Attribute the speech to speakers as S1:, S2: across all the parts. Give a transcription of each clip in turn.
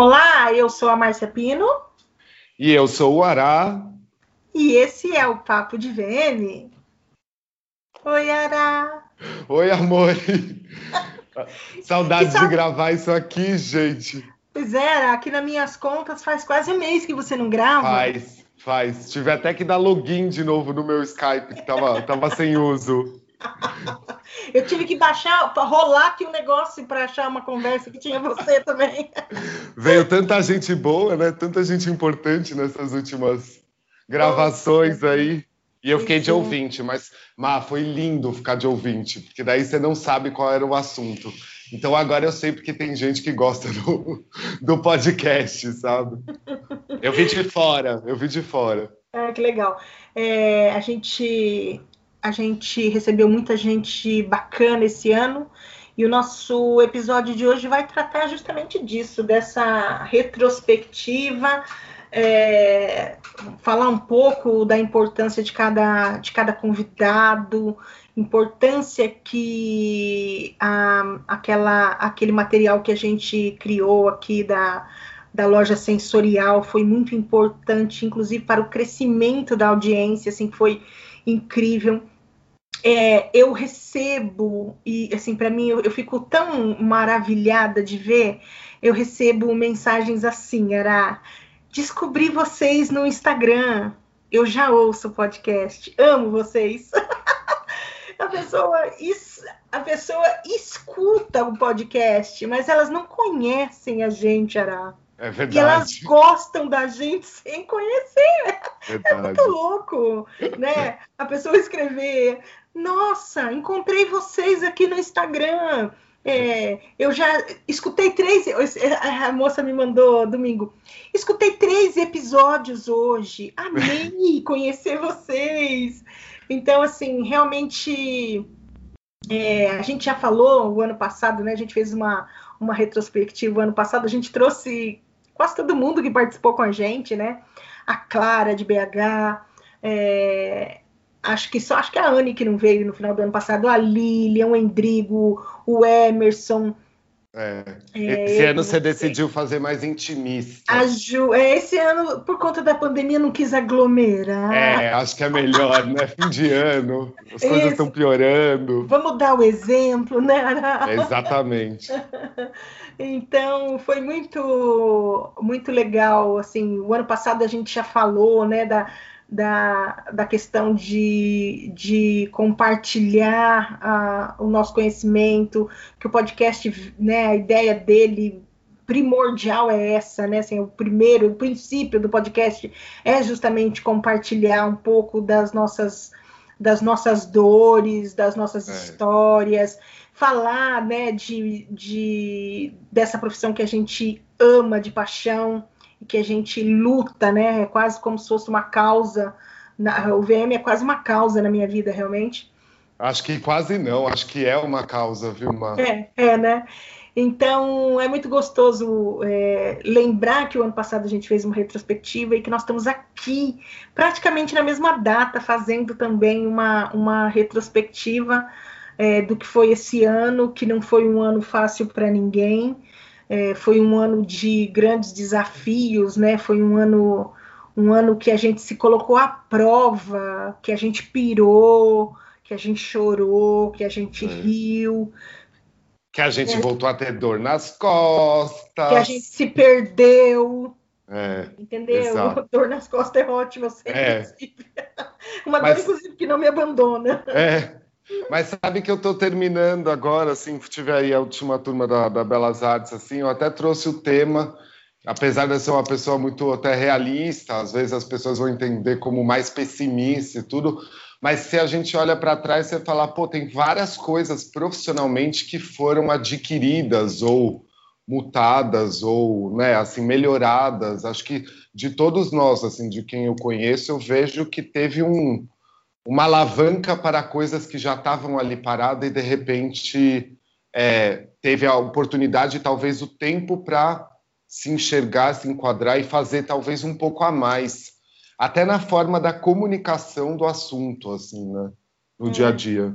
S1: Olá, eu sou a Márcia Pino.
S2: E eu sou o Ará.
S1: E esse é o Papo de VM. Oi, Ará.
S2: Oi, amor. Saudades sabe... de gravar isso aqui, gente.
S1: Pois é, aqui nas minhas contas faz quase um mês que você não grava.
S2: Faz, faz. Tive até que dar login de novo no meu Skype, que tava, tava sem uso.
S1: Eu tive que baixar, rolar aqui um negócio para achar uma conversa que tinha você também.
S2: Veio tanta gente boa, né? Tanta gente importante nessas últimas gravações aí. E eu fiquei de ouvinte, mas, Má, foi lindo ficar de ouvinte, porque daí você não sabe qual era o assunto. Então agora eu sei porque tem gente que gosta do, do podcast, sabe? Eu vi de fora, eu vi de fora.
S1: É, que legal. É, a gente a gente recebeu muita gente bacana esse ano e o nosso episódio de hoje vai tratar justamente disso, dessa retrospectiva, é, falar um pouco da importância de cada, de cada convidado, importância que a, aquela, aquele material que a gente criou aqui da, da loja sensorial foi muito importante, inclusive para o crescimento da audiência, assim, foi incrível. É, eu recebo, e assim, para mim, eu, eu, fico tão maravilhada de ver, eu recebo mensagens assim, era descobri vocês no Instagram, eu já ouço o podcast, amo vocês. a pessoa, a pessoa escuta o podcast, mas elas não conhecem a gente, Ará.
S2: É verdade.
S1: E elas gostam da gente sem conhecer. Verdade. É muito louco, né? A pessoa escrever, nossa, encontrei vocês aqui no Instagram. É, eu já escutei três. A moça me mandou domingo. Escutei três episódios hoje. Amei conhecer vocês. Então, assim, realmente. É, a gente já falou o ano passado, né? A gente fez uma, uma retrospectiva o ano passado. A gente trouxe quase todo mundo que participou com a gente, né? A Clara de BH, é, acho que só acho que a Anne que não veio no final do ano passado, a Lilian, o Endrigo, o Emerson.
S2: É. é esse ano você decidiu fazer mais intimista.
S1: A Ju, é, esse ano, por conta da pandemia, não quis aglomerar.
S2: É, acho que é melhor, né? Fim de ano, as coisas estão piorando.
S1: Vamos dar o exemplo, né?
S2: É, exatamente.
S1: Então foi muito muito legal. Assim, o ano passado a gente já falou, né, da, da, da questão de, de compartilhar a, o nosso conhecimento, que o podcast, né, a ideia dele primordial é essa, né? Assim, o primeiro, o princípio do podcast é justamente compartilhar um pouco das nossas das nossas dores, das nossas é. histórias falar né, de, de, dessa profissão que a gente ama de paixão e que a gente luta, né? É quase como se fosse uma causa. Na, o VM é quase uma causa na minha vida, realmente.
S2: Acho que quase não, acho que é uma causa, viu, Mar?
S1: É, é, né? Então é muito gostoso é, lembrar que o ano passado a gente fez uma retrospectiva e que nós estamos aqui, praticamente na mesma data, fazendo também uma, uma retrospectiva é, do que foi esse ano, que não foi um ano fácil para ninguém, é, foi um ano de grandes desafios, né? Foi um ano, um ano que a gente se colocou à prova, que a gente pirou, que a gente chorou, que a gente é. riu.
S2: Que a gente é. voltou a ter dor nas costas.
S1: Que a gente se perdeu.
S2: É,
S1: Entendeu? Exato. Dor nas costas é ótima, sempre. É. Uma Mas, dor, inclusive, que não me abandona.
S2: É, mas sabe que eu estou terminando agora, assim, tive aí a última turma da, da, Belas Artes, assim, eu até trouxe o tema, apesar de eu ser uma pessoa muito até realista, às vezes as pessoas vão entender como mais pessimista e tudo, mas se a gente olha para trás, você fala, pô, tem várias coisas profissionalmente que foram adquiridas ou mutadas ou, né, assim, melhoradas. Acho que de todos nós, assim, de quem eu conheço, eu vejo que teve um uma alavanca para coisas que já estavam ali paradas e de repente é, teve a oportunidade, talvez o tempo para se enxergar, se enquadrar e fazer talvez um pouco a mais, até na forma da comunicação do assunto, assim, né, no é. dia a dia.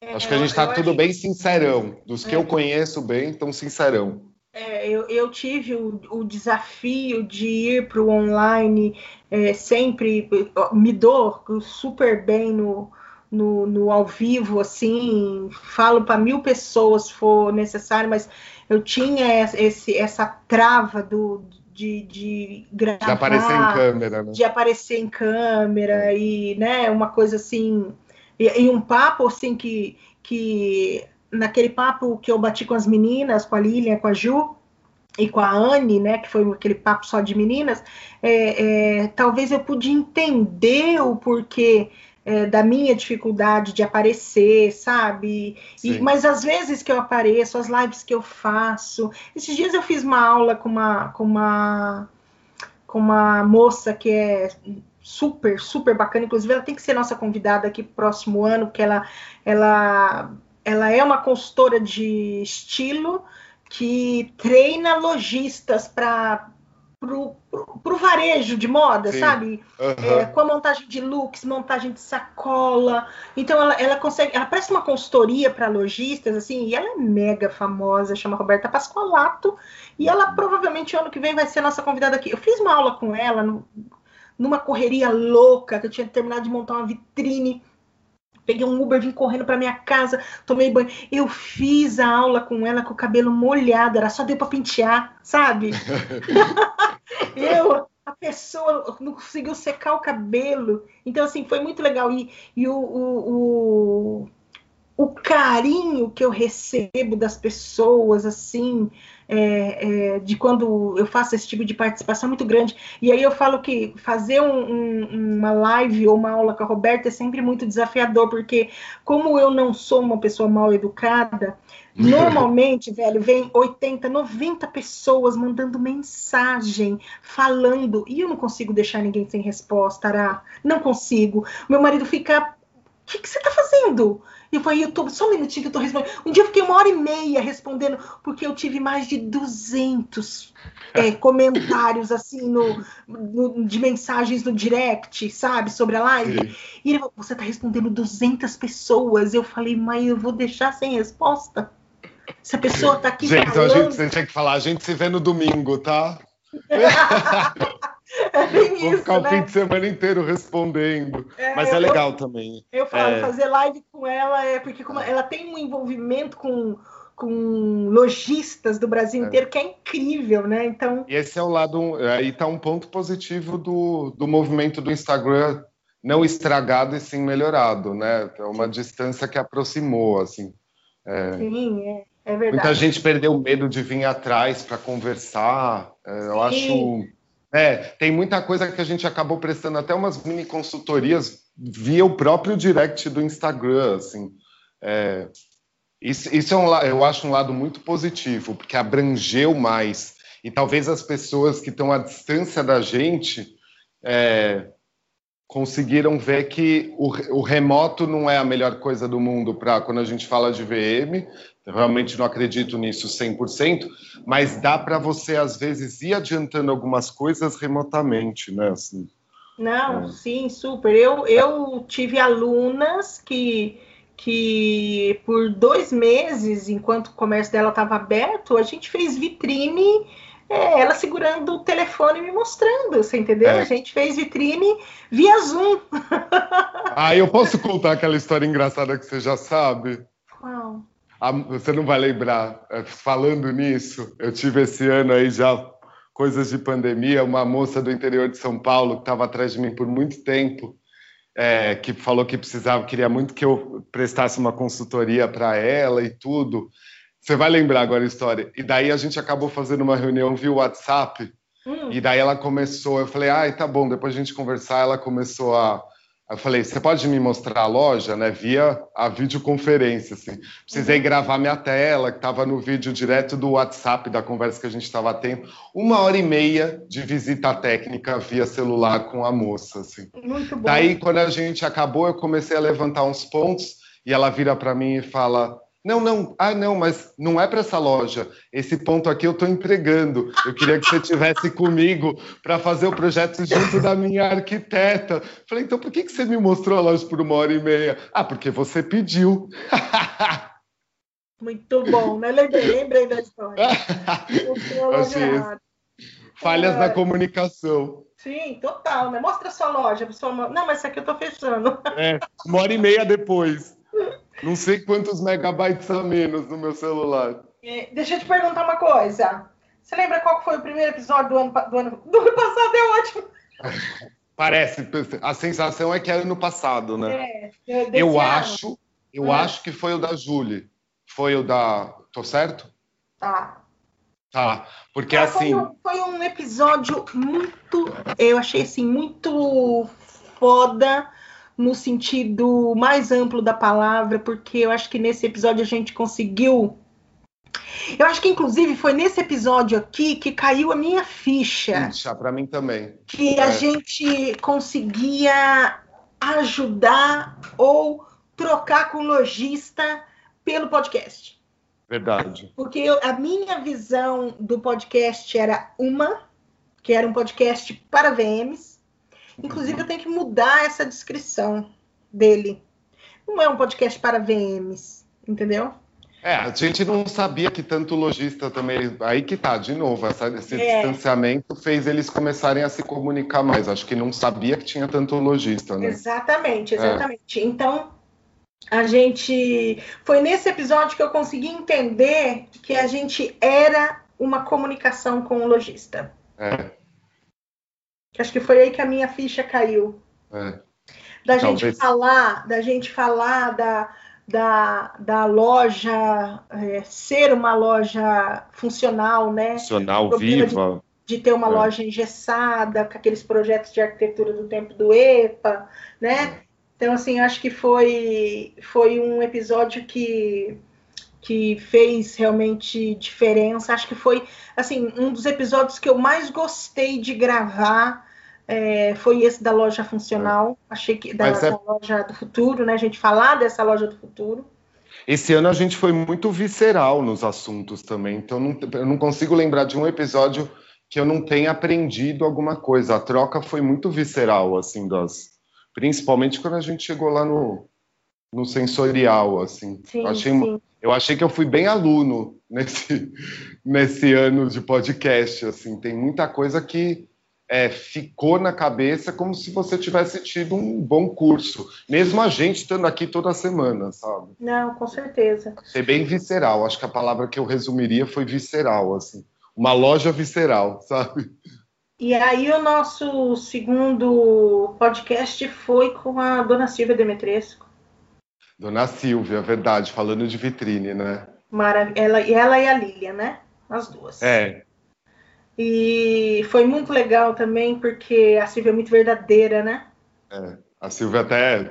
S2: É, acho que a gente está tudo acho... bem sincerão, dos que eu é. conheço bem, tão sincerão.
S1: É, eu, eu, tive o, o, desafio de ir para o online, é, sempre me dou super bem no, no, no ao vivo, assim, falo para mil pessoas se for necessário, mas eu tinha esse, essa trava do, de, de gravar. De
S2: aparecer em câmera, né?
S1: De aparecer em câmera e, né, uma coisa assim. E, e, um papo, assim, que, que naquele papo que eu bati com as meninas, com a Lilian, com a Ju e com a Anne, né, que foi aquele papo só de meninas, é, é, talvez eu pude entender o porquê é, da minha dificuldade de aparecer, sabe? E, mas às vezes que eu apareço, as lives que eu faço. Esses dias eu fiz uma aula com uma, com uma, com uma moça que é super, super bacana. Inclusive, ela tem que ser nossa convidada aqui pro próximo ano, porque ela, ela, ela é uma consultora de estilo que treina lojistas para pro, pro, varejo de moda, Sim. sabe? Uhum. É, com a montagem de looks, montagem de sacola. Então ela, ela consegue, ela presta uma consultoria para lojistas, assim, e ela é mega famosa, chama Roberta Pascolato, e ela provavelmente ano que vem vai ser nossa convidada aqui. Eu fiz uma aula com ela no, numa correria louca, que eu tinha terminado de montar uma vitrine Peguei um Uber, vim correndo para minha casa, tomei banho. Eu fiz a aula com ela com o cabelo molhado, era só deu para pentear, sabe? eu, a pessoa não conseguiu secar o cabelo. Então, assim, foi muito legal. E, e o, o, o, o carinho que eu recebo das pessoas, assim, é, é, de quando eu faço esse tipo de participação muito grande. E aí eu falo que fazer um, um, uma live ou uma aula com a Roberta é sempre muito desafiador, porque como eu não sou uma pessoa mal educada, normalmente, velho, vem 80, 90 pessoas mandando mensagem, falando, e eu não consigo deixar ninguém sem resposta, Ará. Não consigo. Meu marido fica. O que, que você está fazendo? E eu falei, eu tô, só um minutinho que eu tô respondendo. Um dia eu fiquei uma hora e meia respondendo, porque eu tive mais de 200 é, comentários, assim, no, no, de mensagens no direct, sabe, sobre a live. Sim. E ele falou, você tá respondendo 200 pessoas. Eu falei, mas eu vou deixar sem resposta? Se a pessoa tá aqui
S2: gente, falando... Então a gente, você tinha que falar, a gente se vê no domingo, tá?
S1: É bem
S2: Vou ficar né? o fim de semana inteiro respondendo. É, Mas é legal também.
S1: Eu falo, é... fazer live com ela é porque ela tem um envolvimento com, com lojistas do Brasil é. inteiro que é incrível, né? Então.
S2: E esse é o lado. Aí está um ponto positivo do, do movimento do Instagram não estragado e sim melhorado, né? É uma distância que aproximou, assim.
S1: É... Sim, é, é verdade.
S2: Muita gente perdeu o medo de vir atrás para conversar. É, eu acho é, tem muita coisa que a gente acabou prestando até umas mini consultorias via o próprio direct do Instagram, assim. É, isso, isso é um, eu acho um lado muito positivo, porque abrangeu mais. E talvez as pessoas que estão à distância da gente é, conseguiram ver que o, o, remoto não é a melhor coisa do mundo para quando a gente fala de VM, eu realmente não acredito nisso 100%, mas dá para você, às vezes, ir adiantando algumas coisas remotamente, né? Assim,
S1: não, é. sim, super. Eu, eu tive alunas que, que, por dois meses, enquanto o comércio dela estava aberto, a gente fez vitrine, é, ela segurando o telefone e me mostrando, você entendeu? É. A gente fez vitrine via Zoom.
S2: Ah, eu posso contar aquela história engraçada que você já sabe?
S1: Qual?
S2: você não vai lembrar. É, falando nisso, eu tive esse ano aí já coisas de pandemia, uma moça do interior de São Paulo que estava atrás de mim por muito tempo, é, que falou que precisava, queria muito que eu prestasse uma consultoria para ela e tudo. Você vai lembrar agora a história. E daí a gente acabou fazendo uma reunião via WhatsApp. Hum. E daí ela começou, eu falei, ai, tá bom, depois a gente conversar, ela começou a eu falei, você pode me mostrar a loja, né? Via a videoconferência, assim. Precisei uhum. gravar minha tela, que estava no vídeo direto do WhatsApp da conversa que a gente estava tendo. Uma hora e meia de visita técnica via celular com a moça, assim.
S1: Muito bom.
S2: Daí, quando a gente acabou, eu comecei a levantar uns pontos e ela vira para mim e fala: não, não, ah, não, mas não é para essa loja. Esse ponto aqui eu estou entregando. Eu queria que você tivesse comigo para fazer o projeto junto da minha arquiteta. Falei, então por que, que você me mostrou a loja por uma hora e meia? Ah, porque você pediu.
S1: Muito bom, né? Lembrei, lembrei da história.
S2: Achei Falhas é... na comunicação.
S1: Sim, total, né? Mostra a sua loja. Pessoa... Não, mas isso aqui eu tô fechando.
S2: É, uma hora e meia depois. Não sei quantos megabytes a menos no meu celular.
S1: Deixa eu te perguntar uma coisa. Você lembra qual foi o primeiro episódio do ano, do ano, do ano passado? É ótimo.
S2: Parece. A sensação é que é ano passado, né? É, eu ano. acho, eu é. acho que foi o da Julie. Foi o da. Tô certo?
S1: Tá.
S2: Tá, porque ah, assim.
S1: Foi um, foi um, episódio muito. Eu achei assim, muito foda no sentido mais amplo da palavra, porque eu acho que nesse episódio a gente conseguiu. Eu acho que inclusive foi nesse episódio aqui que caiu a minha ficha.
S2: Ficha, para mim também.
S1: Que é. a gente conseguia ajudar ou trocar com o lojista pelo podcast.
S2: Verdade.
S1: Porque eu, a minha visão do podcast era uma, que era um podcast para VMs. Inclusive, eu tenho que mudar essa descrição dele. Não é um podcast para VMs, entendeu?
S2: É, a gente não sabia que tanto lojista também. Aí que tá, de novo, essa, esse é. distanciamento fez eles começarem a se comunicar mais. Acho que não sabia que tinha tanto lojista, né?
S1: Exatamente, exatamente. É. Então, a gente foi nesse episódio que eu consegui entender que a gente era uma comunicação com o lojista.
S2: É.
S1: Acho que foi aí que a minha ficha caiu.
S2: É.
S1: Da Talvez. gente falar, da gente falar da, da, da loja é, ser uma loja funcional, né?
S2: Funcional, viva.
S1: De, de, ter uma é. loja engessada, com aqueles projetos de arquitetura do tempo do EPA, né? É. Então, assim, acho que foi, foi um episódio que, que fez realmente diferença. Acho que foi, assim, um dos episódios que eu mais gostei de gravar é, foi esse da loja funcional. É. Achei que da, é... loja do futuro, né? A gente falar dessa loja do futuro.
S2: Esse ano a gente foi muito visceral nos assuntos também, então não, eu não consigo lembrar de um episódio que eu não tenha aprendido alguma coisa. A troca foi muito visceral, assim, das, principalmente quando a gente chegou lá no, no sensorial, assim.
S1: Sim,
S2: achei,
S1: sim.
S2: Eu achei que eu fui bem aluno nesse, nesse ano de podcast, assim. Tem muita coisa que é, ficou na cabeça como se você tivesse tido um bom curso. Mesmo a gente estando aqui toda semana, sabe?
S1: Não, com certeza.
S2: Ser bem visceral. Acho que a palavra que eu resumiria foi visceral, assim. Uma loja visceral, sabe?
S1: E aí o nosso segundo podcast foi com a dona Silvia Demetresco.
S2: Dona Silvia, verdade, falando de vitrine, né?
S1: Marav ela, ela e a Lília, né? As duas.
S2: É.
S1: E foi muito legal também, porque a Silvia é muito verdadeira, né?
S2: É. A Silvia até,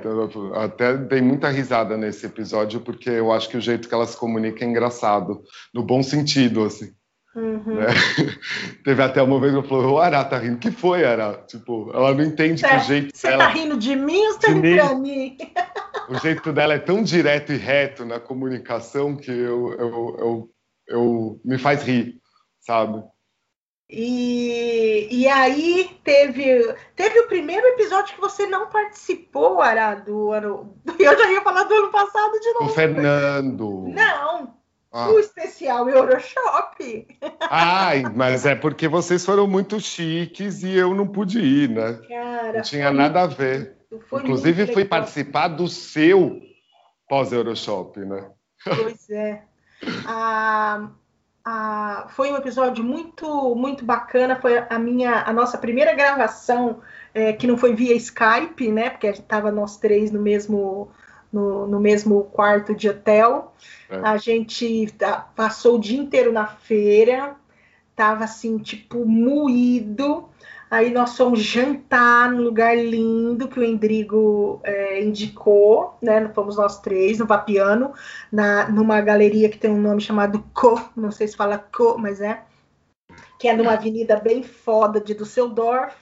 S2: até dei muita risada nesse episódio, porque eu acho que o jeito que ela se comunica é engraçado, no bom sentido, assim.
S1: Uhum. Né?
S2: Teve até uma vez que eu falei, o Ará tá rindo. que foi, Ará? Tipo, ela não entende que o jeito
S1: Você dela... tá rindo de mim ou você tá rindo pra mim?
S2: O jeito dela é tão direto e reto na comunicação que eu, eu, eu, eu me faz rir, sabe?
S1: E, e aí teve, teve o primeiro episódio que você não participou, Ará, do ano. Eu já ia falar do ano passado de novo.
S2: O Fernando.
S1: Não, ah. O especial Euroshop.
S2: Ai, mas é porque vocês foram muito chiques e eu não pude ir, né?
S1: Cara,
S2: não tinha nada a ver. Inclusive, fui participar do seu pós-Euroshop, né?
S1: Pois é. Ah, ah, foi um episódio muito, muito bacana. Foi a minha, a nossa primeira gravação é, que não foi via Skype, né? Porque a gente estava nós três no mesmo no, no mesmo quarto de hotel. É. A gente passou o dia inteiro na feira, tava assim, tipo, moído. Aí nós fomos jantar num lugar lindo que o Endrigo é, indicou, né? Fomos nós três no Vapiano, na, numa galeria que tem um nome chamado Co, não sei se fala Co, mas é, que é numa avenida bem foda de Düsseldorf.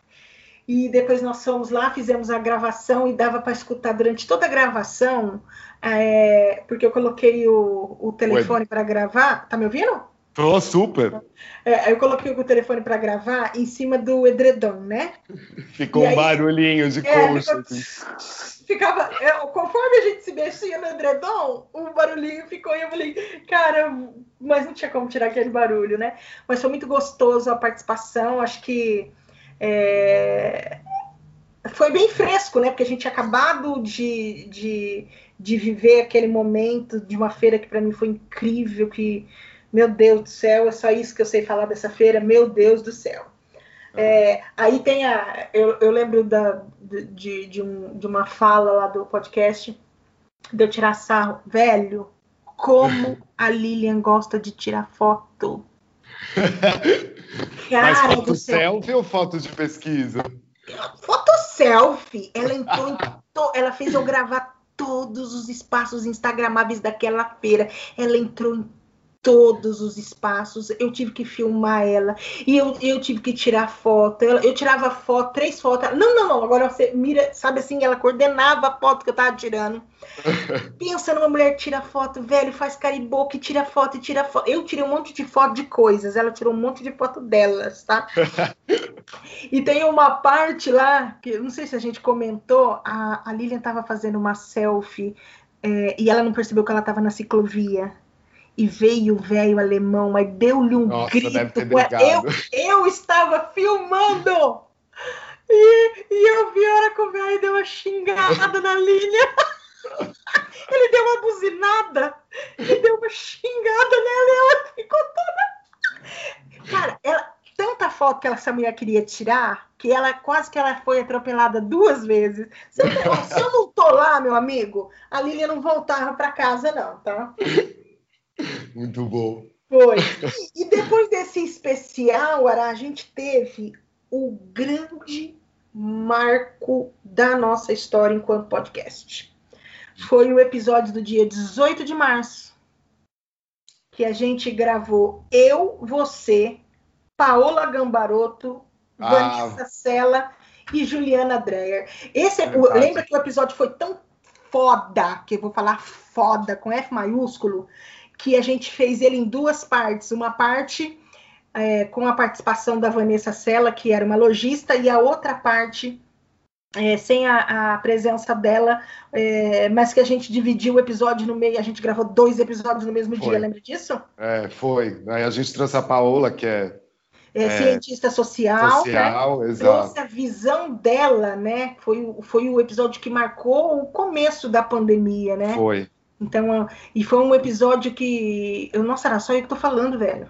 S1: E depois nós fomos lá, fizemos a gravação e dava para escutar durante toda a gravação, é, porque eu coloquei o, o telefone para gravar. Tá me ouvindo?
S2: Tô super.
S1: É, eu coloquei o telefone para gravar em cima do edredom, né?
S2: Ficou aí, um barulhinho de é, coxa.
S1: Ficou, assim. Ficava, eu, conforme a gente se mexia no edredom, o barulhinho ficou e eu falei, cara, mas não tinha como tirar aquele barulho, né? Mas foi muito gostoso a participação, acho que é, foi bem fresco, né? Porque a gente tinha acabado de, de, de viver aquele momento de uma feira que para mim foi incrível, que meu Deus do céu, é só isso que eu sei falar dessa feira, meu Deus do céu. É, aí tem a. Eu, eu lembro da, de, de, um, de uma fala lá do podcast de eu tirar sarro. Velho, como a Lilian gosta de tirar foto.
S2: Cara Mas foto selfie ou foto de pesquisa?
S1: Foto selfie. Ela entrou to... ela fez eu gravar todos os espaços instagramáveis daquela feira. Ela entrou em todos os espaços, eu tive que filmar ela, e eu, eu tive que tirar foto, eu, eu tirava foto, três fotos, não, não, não, agora você mira, sabe assim, ela coordenava a foto que eu tava tirando. Pensa numa mulher que tira foto, velho, faz caribou, que tira foto e tira foto. Eu tirei um monte de foto de coisas, ela tirou um monte de foto delas, tá? e tem uma parte lá, que não sei se a gente comentou, a, a Lilian tava fazendo uma selfie é, e ela não percebeu que ela tava na ciclovia e veio o velho alemão, mas deu-lhe um Nossa, grito. Eu, eu estava filmando! E, e eu vi a hora que o velho deu uma xingada na linha. Ele deu uma buzinada e deu uma xingada nela e ela ficou toda. Cara, ela, tanta foto que essa mulher queria tirar que ela quase que ela foi atropelada duas vezes. Se eu, se eu não tô lá, meu amigo, a Lilian não voltava para casa, não, tá?
S2: Muito bom.
S1: Foi. E, depois desse especial, Ara, a gente teve o grande marco da nossa história enquanto podcast. Foi o episódio do dia 18 de março, que a gente gravou eu, você, Paola Gambaroto, ah. Vanessa Sela e Juliana Dreyer. Esse, é, lembra que o episódio foi tão foda, que eu vou falar foda com F maiúsculo, que a gente fez ele em duas partes. Uma parte é, com a participação da Vanessa Sela, que era uma lojista, e a outra parte é, sem a, a, presença dela, é, mas que a gente dividiu o episódio no meio, a gente gravou dois episódios no mesmo foi. dia, lembra disso?
S2: É, foi. Aí a gente trouxe a Paola, que é.
S1: É, é cientista social,
S2: social
S1: né?
S2: exato.
S1: trouxe a visão dela, né? Foi, foi o episódio que marcou o começo da pandemia, né?
S2: Foi.
S1: Então, e foi um episódio que. Eu, nossa, era só eu que tô falando, velho.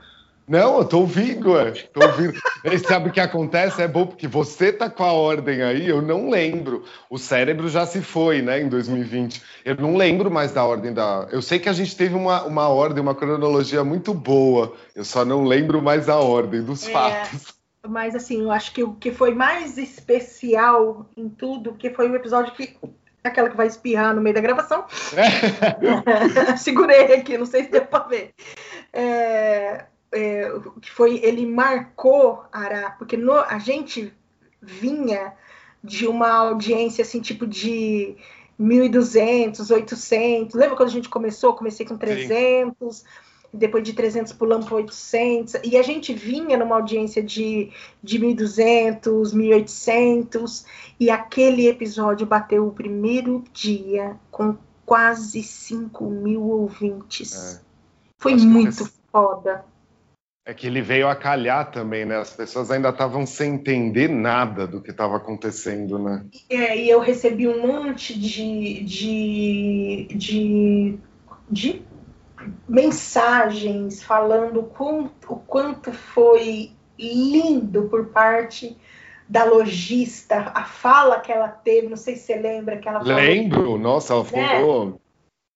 S2: Não, eu tô ouvindo, ué. Tô ouvindo. sabe o que acontece? É bom porque você tá com a ordem aí, eu não lembro. O cérebro já se foi, né, em 2020. Eu não lembro mais da ordem da. Eu sei que a gente teve uma, uma ordem, uma cronologia muito boa. Eu só não lembro mais a ordem dos é, fatos.
S1: Mas assim, eu acho que o que foi mais especial em tudo, que foi o episódio que aquela que vai espirrar no meio da gravação. Segurei aqui, não sei se deu para ver. É, é, que foi, ele marcou Ará, porque no, a gente vinha de uma audiência assim, tipo de 1.200, 800. Lembra quando a gente começou? Comecei com 300. Sim depois de 300 pulamos para 800, e a gente vinha numa audiência de, de 1.200, 1.800, e aquele episódio bateu o primeiro dia com quase 5 mil ouvintes. É. Foi Acho muito que... foda.
S2: É que ele veio a calhar também, né? As pessoas ainda estavam sem entender nada do que estava acontecendo, né?
S1: É, e eu recebi um monte de, de, de, de mensagens falando quanto, o quanto foi lindo por parte da lojista, a fala que ela teve, não sei se você lembra que ela
S2: falou. Lembro, nossa, ela falou, né?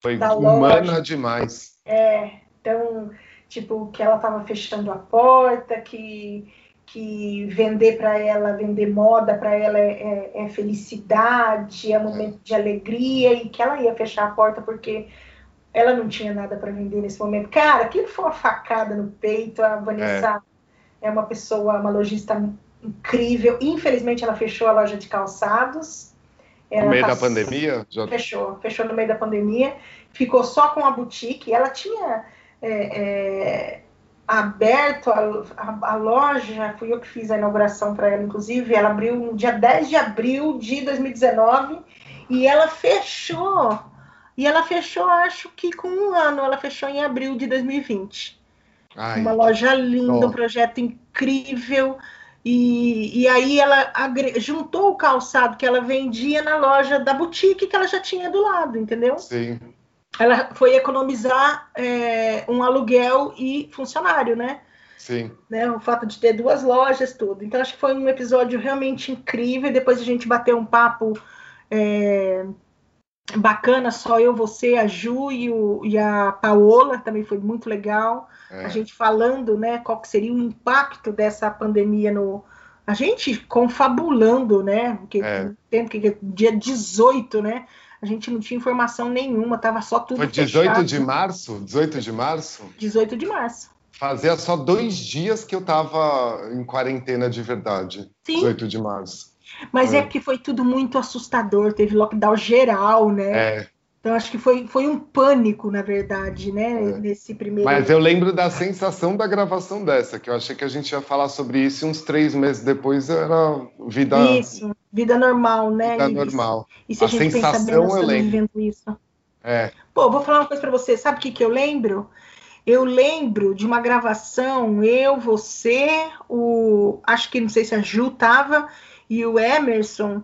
S2: foi humana loja. demais.
S1: É, então, tipo, que ela estava fechando a porta, que que vender para ela, vender moda para ela é, é, é, felicidade, é momento de alegria e que ela ia fechar a porta porque ela não tinha nada para vender nesse momento. Cara, aquilo foi uma facada no peito. A Vanessa é, é uma pessoa, uma lojista incrível. Infelizmente, ela fechou a loja de calçados.
S2: Ela no meio da pandemia?
S1: Já... Fechou, fechou no meio da pandemia. Ficou só com a boutique. Ela tinha. É, é... aberto a, a, a, loja, fui eu que fiz a inauguração para ela, inclusive, ela abriu no dia 10 de abril de 2019 e ela fechou. E ela fechou, acho que com um ano, ela fechou em abril de 2020. Ai, Uma loja linda, um projeto incrível. E, e aí ela juntou o calçado que ela vendia na loja da boutique que ela já tinha do lado, entendeu?
S2: Sim
S1: ela foi economizar é, um aluguel e funcionário, né?
S2: Sim.
S1: Né, o fato de ter duas lojas, tudo. Então, acho que foi um episódio realmente incrível. Depois a gente bateu um papo é, bacana, só eu, você, a Ju e, o, e a Paola, também foi muito legal. É. A gente falando, né, qual que seria o impacto dessa pandemia no. A gente confabulando, né? Porque, é. que dia 18, né? a gente não tinha informação nenhuma, tava só tudo
S2: Foi 18 fechado. de março? 18 de março?
S1: 18 de março.
S2: Fazia só dois dias que eu tava em quarentena de verdade. Sim. 18 de março.
S1: Mas é. é que foi tudo muito assustador, teve lockdown geral, né?
S2: É.
S1: Então acho que foi, foi um pânico, na verdade, né? É. Nesse primeiro.
S2: Mas eu lembro da sensação da gravação dessa, que eu achei que a gente ia falar sobre isso e uns três meses depois era vida.
S1: Isso, vida normal, né?
S2: Vida normal.
S1: E se a, a gente sensação pensa bem, eu vivendo isso.
S2: É.
S1: Pô, vou falar uma coisa para você. Sabe o que, que eu lembro? Eu lembro de uma gravação, eu, você, o. Acho que não sei se a Ju tava, e o Emerson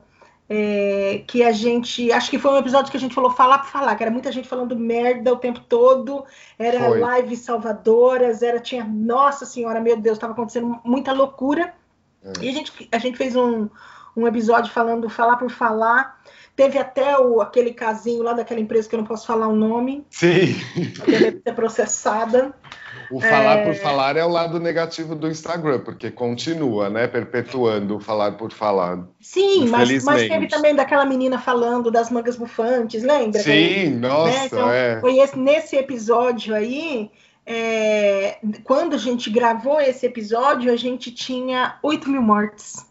S1: é, que a gente. Acho que foi um episódio que a gente falou falar por falar, que era muita gente falando merda o tempo todo, era foi. lives salvadoras, era, tinha, nossa senhora, meu Deus, estava acontecendo muita loucura. É. E a gente, a gente fez um, um episódio falando falar por falar. Teve até o, aquele casinho lá daquela empresa que eu não posso falar o nome.
S2: Sim.
S1: Que deve ser processada.
S2: O falar é... por falar é o lado negativo do Instagram, porque continua, né, perpetuando o falar por falar.
S1: Sim, mas, mas teve também daquela menina falando das mangas bufantes, lembra?
S2: Sim, que, nossa, né? então, é.
S1: Foi esse, nesse episódio aí, é, quando a gente gravou esse episódio, a gente tinha 8 mil mortes.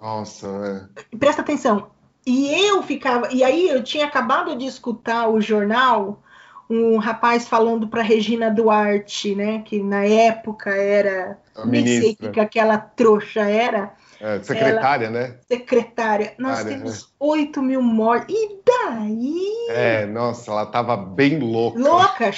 S2: Nossa,
S1: é. Presta atenção. E eu ficava. E aí eu tinha acabado de escutar o jornal um rapaz falando para Regina Duarte, né, que na época era
S2: a nem sei
S1: que aquela trouxa era.
S2: É, secretária, ela, né?
S1: Secretária. Nós Área, temos né? 8 mil mortes. E daí?
S2: É, nossa, ela tava bem louca.
S1: Louca,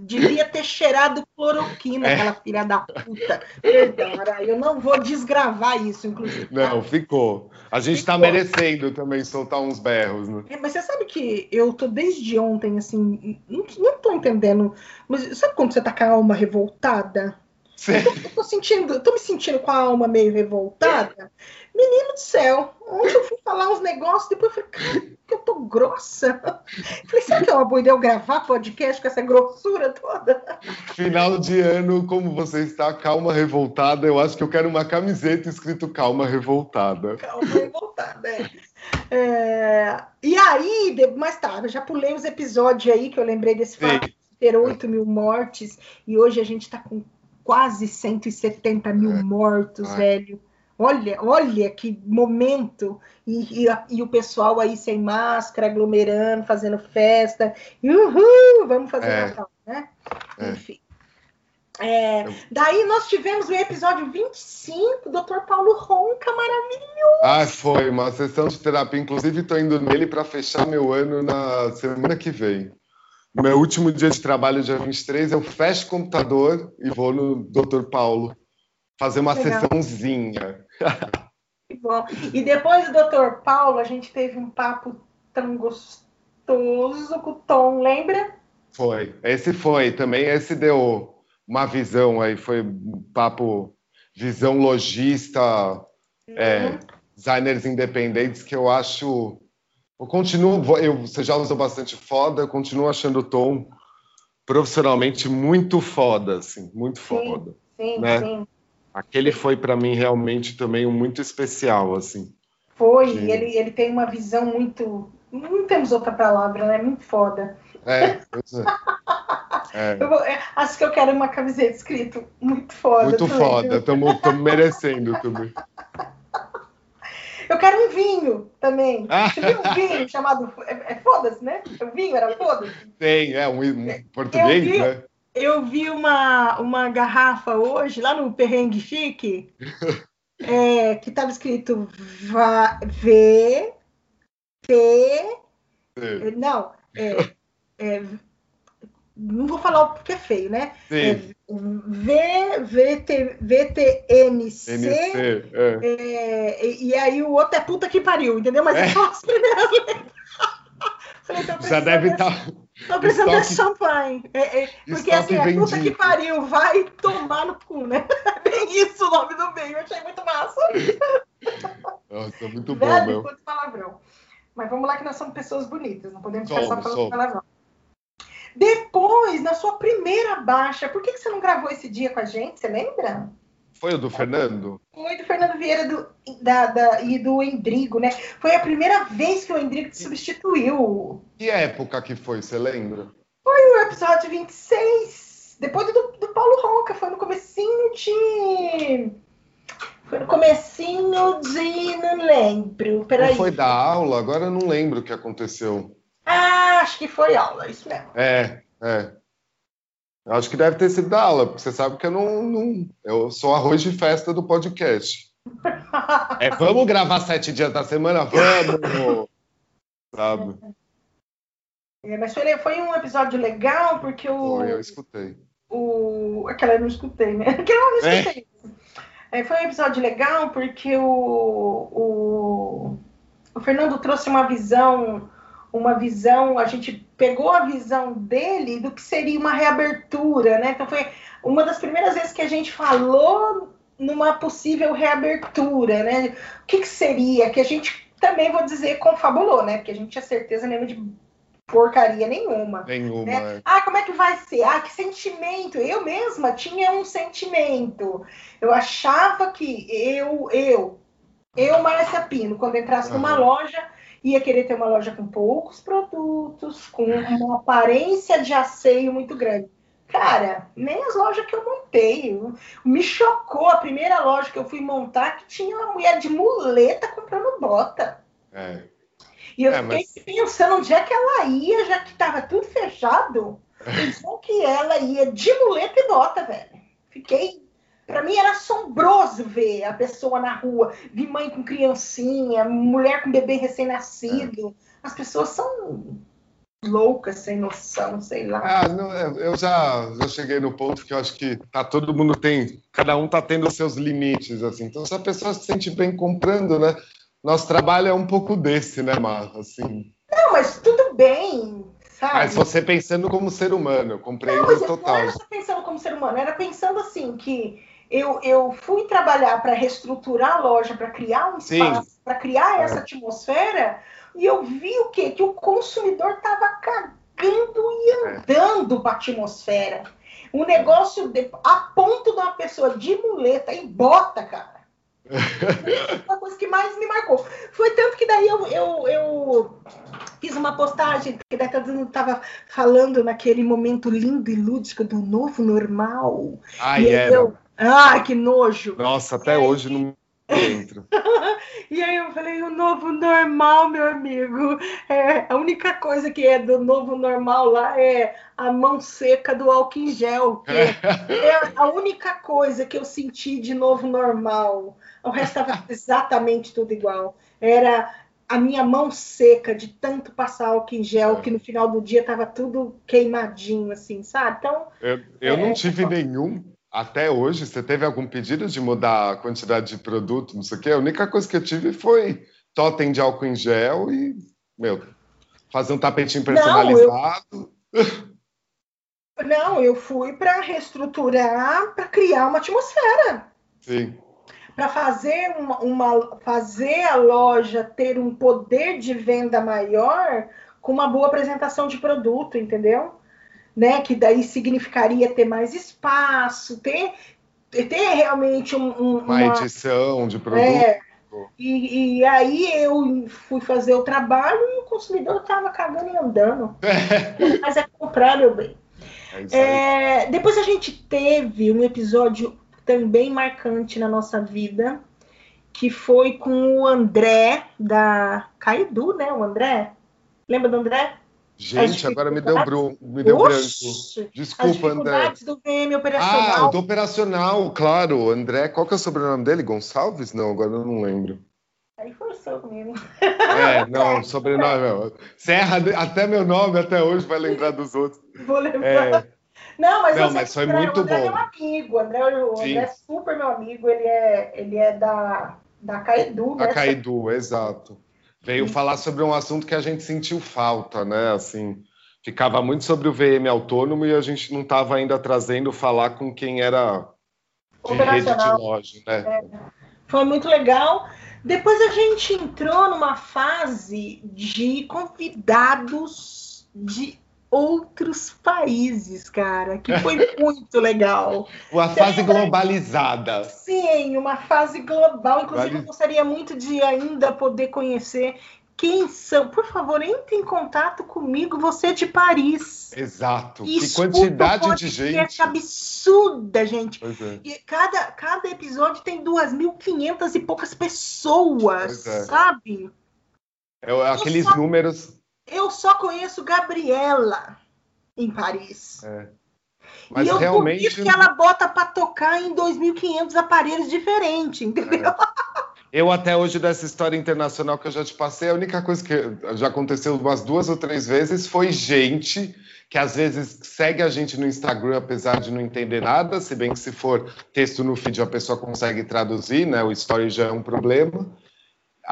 S1: Devia ter cheirado cloroquina, é. aquela filha da puta. Perdão, eu não vou desgravar isso, inclusive.
S2: Tá? Não, ficou. A gente está merecendo também soltar uns berros. Né?
S1: É, mas você sabe que eu tô desde ontem, assim, não, não tô entendendo. Mas sabe quando você tá com a alma revoltada? Eu tô, eu tô, sentindo, eu tô me sentindo com a alma meio revoltada. Menino do céu, ontem eu fui falar uns negócios, depois eu falei, cara, que eu tô grossa. Eu falei, será que é uma boa ideia eu gravar podcast com essa grossura toda?
S2: Final de ano, como você está, calma, revoltada. Eu acho que eu quero uma camiseta escrito calma, revoltada.
S1: Calma, revoltada, é. é... E aí, mais tarde, já pulei os episódios aí que eu lembrei desse fato de ter 8 mil mortes e hoje a gente tá com quase 170 mil é. mortos, velho. Olha, olha que momento! E, e, e, o pessoal aí sem máscara, aglomerando, fazendo festa. Uhul! Vamos fazer é. Natal, né? É. Enfim. É, daí nós tivemos o episódio 25, Dr. Paulo Ronca, maravilhoso.
S2: Ah, foi uma sessão de terapia. Inclusive, estou indo nele para fechar meu ano na semana que vem. Meu último dia de trabalho, dia 23, eu fecho o computador e vou no Dr. Paulo fazer uma Legal. sessãozinha.
S1: Que bom. E depois do Dr. Paulo, a gente teve um papo tão gostoso com o Tom, lembra?
S2: Foi. Esse foi. Também esse deu uma visão aí. Foi um papo, visão lojista, uhum. é, designers independentes, que eu acho. Eu continuo. Eu, você já usou bastante foda, eu continuo achando o Tom profissionalmente muito foda, assim, muito foda.
S1: Sim, né? sim.
S2: Aquele foi para mim realmente também um muito especial, assim.
S1: Foi, ele, ele tem uma visão muito. Não temos outra palavra, né? Muito foda.
S2: É, pois é.
S1: é. Vou, é, acho que eu quero uma camiseta escrito muito foda.
S2: Muito também, foda, estamos merecendo também.
S1: Eu quero um vinho também. Você viu um vinho chamado. É, é foda-se, né? O vinho era foda-se?
S2: Tem, é um, um português,
S1: vi,
S2: né?
S1: Eu vi uma, uma garrafa hoje, lá no Perrengue Chique, é, que estava escrito V, T. Não, é, é, não vou falar porque é feio, né? É, v, VT, VTNC. NC, é. é. e, aí o outro é puta que pariu, entendeu? Mas é, só as primeiras letras.
S2: Falei, Já deve estar. Tá...
S1: Tô precisando de champanhe. É, é, porque assim, a puta que pariu, vai tomar no cu, né? Bem isso o nome do meio, eu achei muito massa.
S2: Nossa, muito bom, Velho, meu.
S1: palavrão. Mas vamos lá que nós somos pessoas bonitas, não podemos ficar só falando palavrão. Depois, na sua primeira baixa, por que, que você não gravou esse dia com a gente? Você lembra?
S2: Foi o do Fernando?
S1: Foi do Fernando Vieira do, da, da, e do Endrigo, né? Foi a primeira vez que o Endrigo te substituiu.
S2: Que época que foi, você lembra?
S1: Foi o episódio 26, depois do, do Paulo Ronca, foi no comecinho de... Foi no comecinho de... não lembro, peraí.
S2: Não foi da aula? Agora eu não lembro o que aconteceu.
S1: Ah, acho que foi aula, isso mesmo.
S2: É, é. Eu acho que deve ter sido da aula, porque você sabe que eu não, não eu sou arroz de festa do podcast. É, vamos gravar sete dias da semana? Vamos! Sabe?
S1: É, mas foi, foi, um episódio legal, porque o.
S2: Foi, eu escutei.
S1: O, aquela eu não escutei, né? Aquela eu não escutei. É. É, foi um episódio legal, porque o, o, o Fernando trouxe uma visão uma visão, a gente pegou a visão dele do que seria uma reabertura, né? Então foi uma das primeiras vezes que a gente falou numa possível reabertura, né? O que, que seria? Que a gente também vou dizer confabulou, né? Porque a gente tinha certeza mesmo de porcaria nenhuma.
S2: Nenhuma.
S1: Né? É. Ah, como é que vai ser? Ah, que sentimento. Eu mesma tinha um sentimento. Eu achava que eu, eu, eu, Márcia Pino, quando entrasse uhum. numa loja, ia querer ter uma loja com poucos produtos, com uma aparência de asseio muito grande. Cara, nem as lojas que eu montei. Me chocou a primeira loja que eu fui montar que tinha uma mulher de muleta comprando bota.
S2: É.
S1: E eu é, fiquei mas... pensando onde é que ela ia, já que estava tudo fechado. Pensou que ela ia de muleta e bota, velho. Fiquei para mim era assombroso ver a pessoa na rua, vi mãe com criancinha, mulher com bebê recém-nascido. As pessoas são loucas, sem noção, sei lá.
S2: Ah, não, é, eu já, já cheguei no ponto que eu acho que tá todo mundo tem, cada um tá tendo seus limites, assim. Então, se a pessoa se sente bem comprando, né? Nosso trabalho é um pouco desse, né, Mar? Assim.
S1: Não, mas tudo bem, sabe?
S2: Mas você pensando como ser humano, eu compreendo não, mas total. Não
S1: era pensando como ser humano, era pensando assim que eu, eu fui trabalhar para reestruturar a loja, para criar um espaço, para criar é. essa atmosfera, e eu vi o quê? Que o consumidor estava cagando e é. andando para a atmosfera. Um negócio de, a ponto de uma pessoa de muleta e bota, cara. uma coisa que mais me marcou. Foi tanto que daí eu, eu, eu fiz uma postagem, porque daí todo mundo estava falando naquele momento lindo e lúdico do novo normal.
S2: Ah, e é. Eu,
S1: Ai, que nojo!
S2: Nossa, até hoje não entro.
S1: e aí eu falei, o novo normal, meu amigo. É, a única coisa que é do novo normal lá é a mão seca do álcool em gel. é a única coisa que eu senti de novo normal. O resto estava exatamente tudo igual. Era a minha mão seca de tanto passar álcool em gel é. que no final do dia estava tudo queimadinho, assim, sabe? Então.
S2: Eu, eu é, não tive nenhum até hoje, você teve algum pedido de mudar a quantidade de produto, não sei o quê? A única coisa que eu tive foi totem de álcool em gel e, meu, fazer um tapetinho personalizado.
S1: Não, eu, não, eu fui para reestruturar, para criar uma atmosfera.
S2: Sim.
S1: Para fazer uma, uma, fazer a loja ter um poder de venda maior com uma boa apresentação de produto, entendeu? Né? Que daí significaria ter mais espaço, ter, ter realmente um, um,
S2: uma, uma, edição de produto. É,
S1: e, e, aí eu fui fazer o trabalho e o consumidor estava cagando e andando. Mas é comprar, meu bem. É é, depois a gente teve um episódio também marcante na nossa vida, que foi com o André da Caidu, né? O André. Lembra do André?
S2: Gente, agora me deu, bru, me deu branco. Desculpa, André.
S1: do VM operacional.
S2: Ah, do operacional, claro. André, qual que é o sobrenome dele? Gonçalves? Não, agora eu não lembro.
S1: Aí forçou comigo.
S2: É, não, sobrenome. Não. Você erra até meu nome até hoje, vai lembrar dos outros.
S1: Vou lembrar. É. Não, mas,
S2: não, mas foi
S1: André,
S2: muito
S1: o André
S2: bom.
S1: é meu amigo. O André, o André é super meu amigo. Ele é, ele é da, da Caedu,
S2: né?
S1: Da
S2: Caedu, exato. Veio falar sobre um assunto que a gente sentiu falta, né? Assim, ficava muito sobre o VM autônomo e a gente não estava ainda trazendo falar com quem era de rede de loja, né? É.
S1: Foi muito legal. Depois a gente entrou numa fase de convidados de outros países, cara, que foi muito legal.
S2: Uma fase globalizada.
S1: Sim, uma fase global. Inclusive, vale. eu gostaria muito de ainda poder conhecer quem são. Por favor, entre em contato comigo, você de Paris.
S2: Exato. que quantidade de gente.
S1: É absurda, gente.
S2: É.
S1: E cada, cada episódio tem 2.500 e poucas pessoas, é. sabe?
S2: É, aqueles só... números
S1: eu só conheço Gabriela em Paris.
S2: É. Mas
S1: e eu
S2: realmente.
S1: que ela bota para tocar em 2.500 aparelhos diferentes, entendeu? É.
S2: Eu até hoje dessa história internacional que eu já te passei, a única coisa que já aconteceu umas duas ou três vezes foi gente que às vezes segue a gente no Instagram apesar de não entender nada, se bem que se for texto no feed a pessoa consegue traduzir, né? O story já é um problema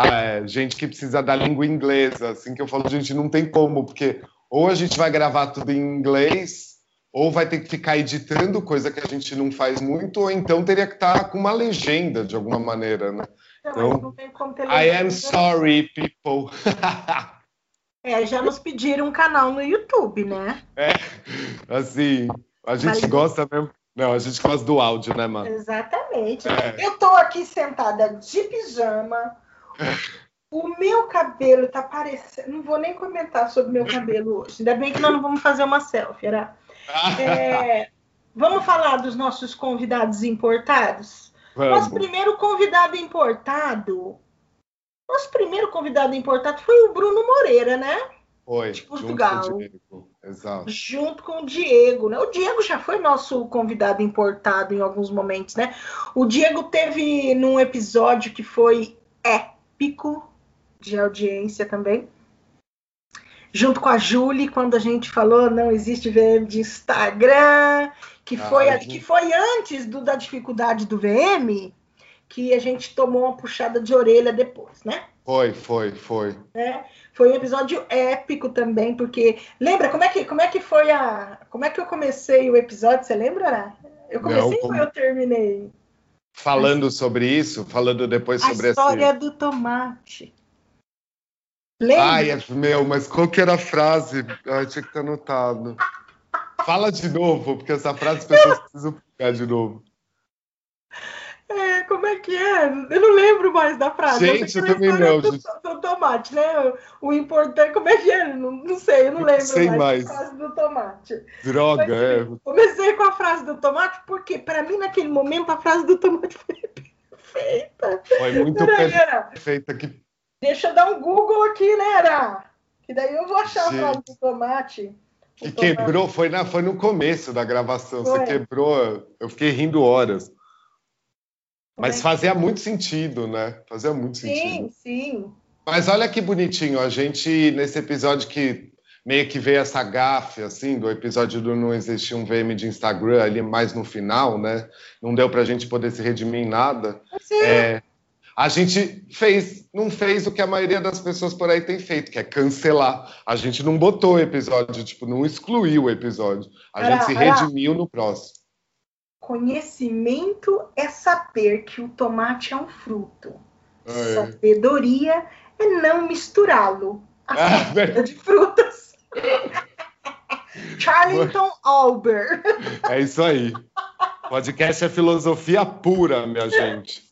S2: é, gente que precisa da língua inglesa, assim que eu falo, gente, não tem como, porque ou a gente vai gravar tudo em inglês, ou vai ter que ficar editando, coisa que a gente não faz muito, ou então teria que estar com uma legenda de alguma maneira, né?
S1: Não, então, não tem como ter
S2: I am sorry, people.
S1: é, já nos pediram um canal no YouTube, né?
S2: É, assim, a gente Mas... gosta mesmo. Não, a gente gosta do áudio, né, mano?
S1: Exatamente. É. Eu tô aqui sentada de pijama, o meu cabelo tá parecendo. Não vou nem comentar sobre meu cabelo hoje. Ainda bem que nós não vamos fazer uma selfie, era. É, vamos falar dos nossos convidados importados?
S2: Vamos.
S1: Nosso primeiro convidado importado. Nosso primeiro convidado importado foi o Bruno Moreira, né?
S2: Foi,
S1: de Portugal.
S2: Junto com o Diego. Exato.
S1: Junto com o Diego, né? O Diego já foi nosso convidado importado em alguns momentos, né? O Diego teve num episódio que foi é pico de audiência também. Junto com a Julie, quando a gente falou não existe VM de Instagram, que ah, foi, gente... que foi antes do, da dificuldade do VM, que a gente tomou uma puxada de orelha depois, né?
S2: Foi, foi, foi.
S1: É, foi um episódio épico também, porque lembra como é que como é que foi a como é que eu comecei o episódio? Você lembra? Eu comecei não, como... ou eu terminei?
S2: Falando sobre isso, falando depois sobre
S1: a história esse... do tomate. Lembra?
S2: Ai, é, meu, mas qual que era a frase? Ai, tinha que estar anotado. Fala de novo, porque essa frase as pessoas precisam pegar de novo.
S1: É, como é que é? Eu não lembro mais da frase.
S2: Gente, eu, eu também não.
S1: Do, do, tomate, né? O importante, como é que é? Não, não sei, eu não lembro
S2: sei
S1: mais,
S2: mais.
S1: da frase do tomate.
S2: Droga, Mas, é.
S1: Comecei com a frase do tomate, porque para mim, naquele momento, a frase do tomate foi perfeita.
S2: Foi muito era, perfeita. Que...
S1: Deixa eu dar um Google aqui, né, Era? Que daí eu vou achar Gente. a frase do tomate.
S2: Que quebrou, foi, na, foi no começo da gravação. Foi. Você quebrou, eu fiquei rindo horas. Mas fazia muito sentido, né? Fazia muito
S1: sim,
S2: sentido.
S1: Sim, sim.
S2: Mas olha que bonitinho, a gente, nesse episódio que meio que veio essa gafe, assim, do episódio do Não Existia um VM de Instagram ali mais no final, né? Não deu pra gente poder se redimir em nada. É, a gente fez, não fez o que a maioria das pessoas por aí tem feito, que é cancelar. A gente não botou o episódio, tipo, não excluiu o episódio. A gente se redimiu no próximo.
S1: Conhecimento é saber que o tomate é um fruto. É. Sabedoria é não misturá-lo. A ah, de frutas. Charlington Alber.
S2: É isso aí. Podcast é filosofia pura, minha gente.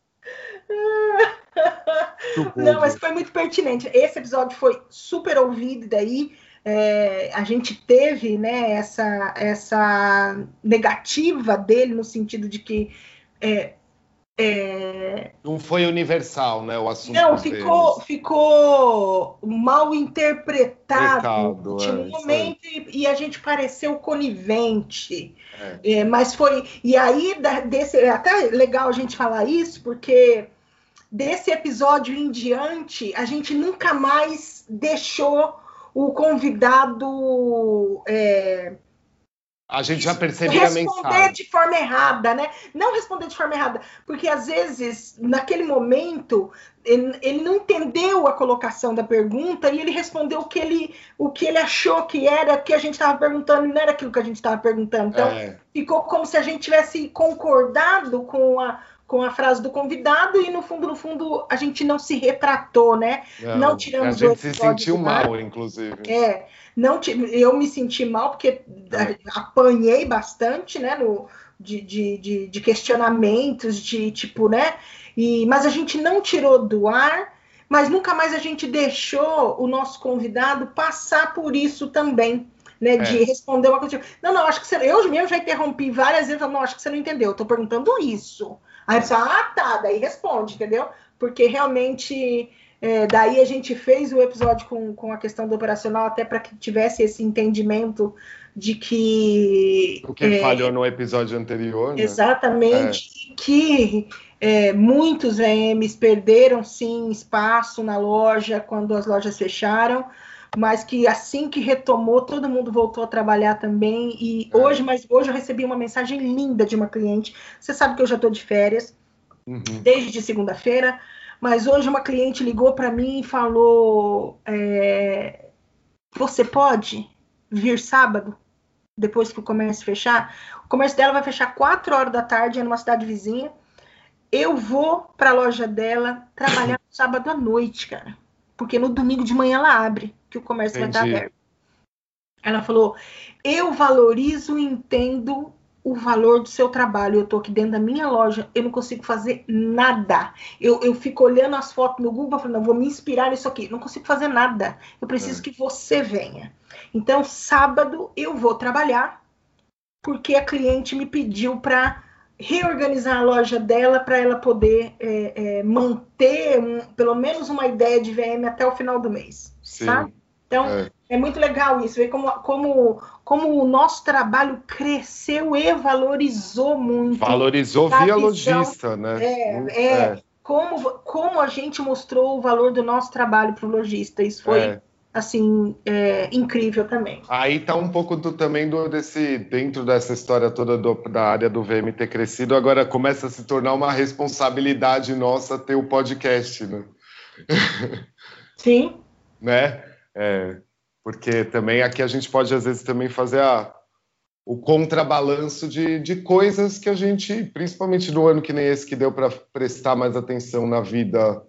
S1: Não, mas foi muito pertinente. Esse episódio foi super ouvido daí é, a gente teve né, essa, essa negativa dele no sentido de que é,
S2: É... Não foi universal, né, o assunto.
S1: Não, ficou, ficou mal interpretado de um é, momento e, e, a gente pareceu conivente. É. É, mas foi. E aí, desse, é até legal a gente falar isso, porque desse episódio em diante, a gente nunca mais deixou o convidado. É,
S2: a gente já percebia a
S1: mensagem. Responder de forma errada, né? Não responder de forma errada, porque às vezes, naquele momento, ele, ele, não entendeu a colocação da pergunta e ele respondeu o que ele, o que ele achou que era, que a gente estava perguntando, e não era aquilo que a gente estava perguntando. Então, é. ficou como se a gente tivesse concordado com a, com a frase do convidado e no fundo, no fundo, a gente não se retratou, né?
S2: Não, não tiramos A gente se sentiu mal, inclusive.
S1: É. Não, eu me senti mal porque é. apanhei bastante, né? No, de, de, de, de, questionamentos, de tipo, né? E, mas a gente não tirou do ar, mas nunca mais a gente deixou o nosso convidado passar por isso também. Né, é. de responder uma coisa. Tipo, não, não, acho que você. Eu mesmo já interrompi várias vezes, não, acho que você não entendeu, eu tô perguntando isso. Aí você, ah, tá, daí responde, entendeu? Porque realmente é, daí a gente fez o episódio com, com a questão do operacional até para que tivesse esse entendimento de que.
S2: O que é, falhou no episódio anterior.
S1: Né? Exatamente. É. Que é, muitos VMs perderam sim espaço na loja quando as lojas fecharam, mas que assim que retomou, todo mundo voltou a trabalhar também. E é. hoje, mas hoje eu recebi uma mensagem linda de uma cliente. Você sabe que eu já estou de férias uhum. desde segunda-feira. Mas hoje uma cliente ligou para mim e falou: é, Você pode vir sábado, depois que o comércio fechar? O comércio dela vai fechar 4 horas da tarde, é numa cidade vizinha. Eu vou para a loja dela trabalhar sábado à noite, cara. Porque no domingo de manhã ela abre, que o comércio Entendi. vai estar aberto. Ela falou: Eu valorizo e entendo o valor do seu trabalho. Eu estou aqui dentro da minha loja, eu não consigo fazer nada. Eu, eu fico olhando as fotos no Google, falando, vou me inspirar nisso aqui. Não consigo fazer nada. Eu preciso é. que você venha. Então, sábado eu vou trabalhar, porque a cliente me pediu para reorganizar a loja dela para ela poder é, é, manter um, pelo menos uma ideia de VM até o final do mês. Sim. Tá? Então, é. é. muito legal isso, ver como, como, como o nosso trabalho cresceu e valorizou muito.
S2: Valorizou via logista, né?
S1: É, é, é, Como, como a gente mostrou o valor do nosso trabalho para o lojista. Isso foi. É. Assim, é, incrível também.
S2: Aí tá um pouco do, também do, desse, dentro dessa história toda do, da área do VM ter crescido, agora começa a se tornar uma responsabilidade nossa ter o podcast, né?
S1: Sim.
S2: né? É, porque também aqui a gente pode, às vezes, também fazer a, o contrabalanço de, de coisas que a gente, principalmente no ano que nem esse, que deu para prestar mais atenção na vida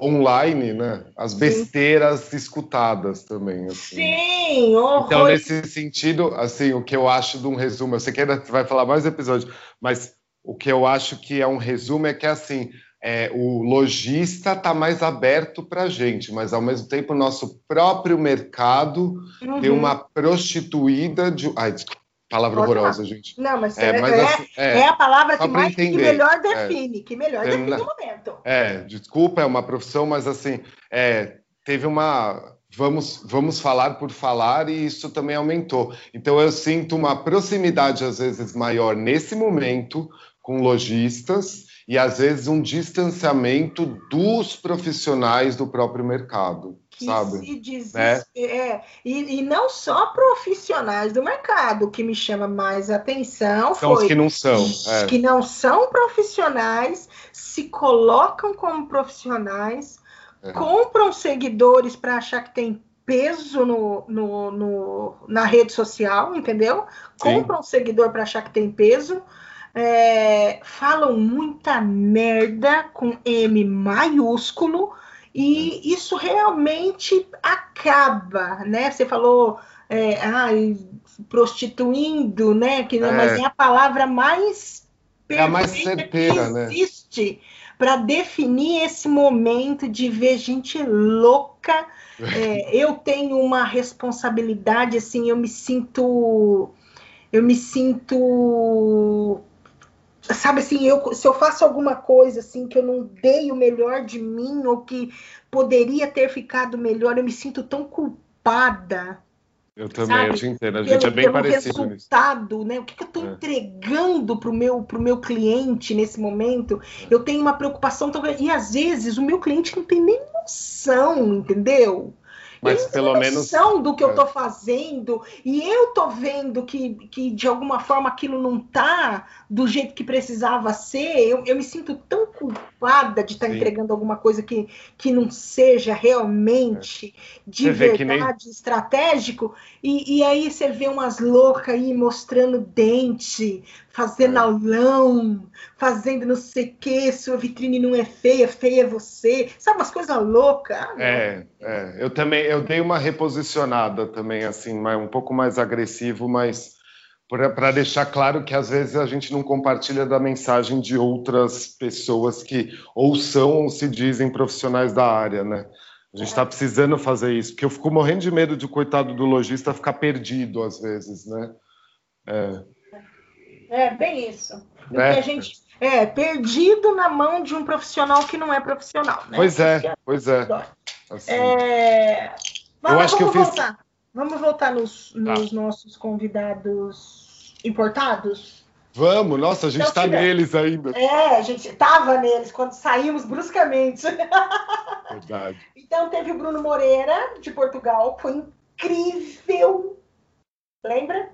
S2: online, né? As besteiras Sim. escutadas também. Assim.
S1: Sim, horror.
S2: Então, nesse sentido, assim, o que eu acho de um resumo, eu sei que ainda vai falar mais episódios, mas o que eu acho que é um resumo é que, assim, é, o lojista está mais aberto para a gente, mas ao mesmo tempo o nosso próprio mercado uhum. tem uma prostituída de. Ai, palavra Pode horrorosa, falar. gente.
S1: Não, mas, é, é mas assim, é, é, a palavra que, mais, que melhor é. define, que melhor define o momento.
S2: É, desculpa, é uma profissão, mas assim, é, teve uma. Vamos, vamos falar por falar e isso também aumentou. Então eu sinto uma proximidade às vezes maior nesse momento com lojistas e às vezes um distanciamento dos profissionais do próprio mercado.
S1: Que
S2: sabe?
S1: se desesper... é. é. E, e, não só profissionais do mercado, o que me chama mais atenção
S2: são foi os que não são.
S1: É. Que não são profissionais, se colocam como profissionais, é. compram seguidores para achar que tem peso no, no, no, na rede social, entendeu? Compram um seguidor para achar que tem peso é, falam muita merda com M maiúsculo e isso realmente acaba, né? Você falou, é, ai, prostituindo, né? Que, é. Mas é a palavra mais
S2: é a mais certeira,
S1: que existe né? para definir esse momento de ver gente louca. É, eu tenho uma responsabilidade, assim, eu me sinto, eu me sinto sabe assim, eu, se eu faço alguma coisa assim que eu não dei o melhor de mim ou que poderia ter ficado melhor, eu me sinto tão culpada.
S2: Eu também, sabe? eu te entendo. A gente pelo, é bem parecido
S1: resultado, nisso. né? O que, que eu estou é. entregando para o meu, pro meu cliente nesse momento? É. Eu tenho uma preocupação tão grande. E às vezes o meu cliente não tem nem noção, entendeu?
S2: Mas Eles pelo menos.
S1: noção do que é. eu estou fazendo e eu tô vendo que, que de alguma forma aquilo não tá do jeito que precisava ser. Eu, eu me sinto tão culpada de estar tá entregando alguma coisa que, que não seja realmente é. de verdade nem... estratégico. E, e aí você vê umas loucas aí mostrando dente, fazendo é. aulão, fazendo não sei o que, sua vitrine não é feia, feia é você. Sabe umas coisas loucas? Ah,
S2: é, é, eu também, eu dei uma reposicionada também, assim, um pouco mais agressivo, mas para deixar claro que às vezes a gente não compartilha da mensagem de outras pessoas que ou são ou se dizem profissionais da área, né? A gente está é. precisando fazer isso, porque eu fico morrendo de medo de o coitado do lojista ficar perdido às vezes, né?
S1: É. É, bem isso. Porque é. a gente é perdido na mão de um profissional que não é profissional. Né?
S2: Pois é, pois é.
S1: Assim. é... Vamos, eu acho vamos que eu voltar. Fiz... Vamos voltar nos, tá. nos nossos convidados importados?
S2: Vamos, nossa, a gente está então, neles ainda.
S1: É, a gente estava neles quando saímos bruscamente. Verdade. Então teve o Bruno Moreira, de Portugal, foi incrível. Lembra?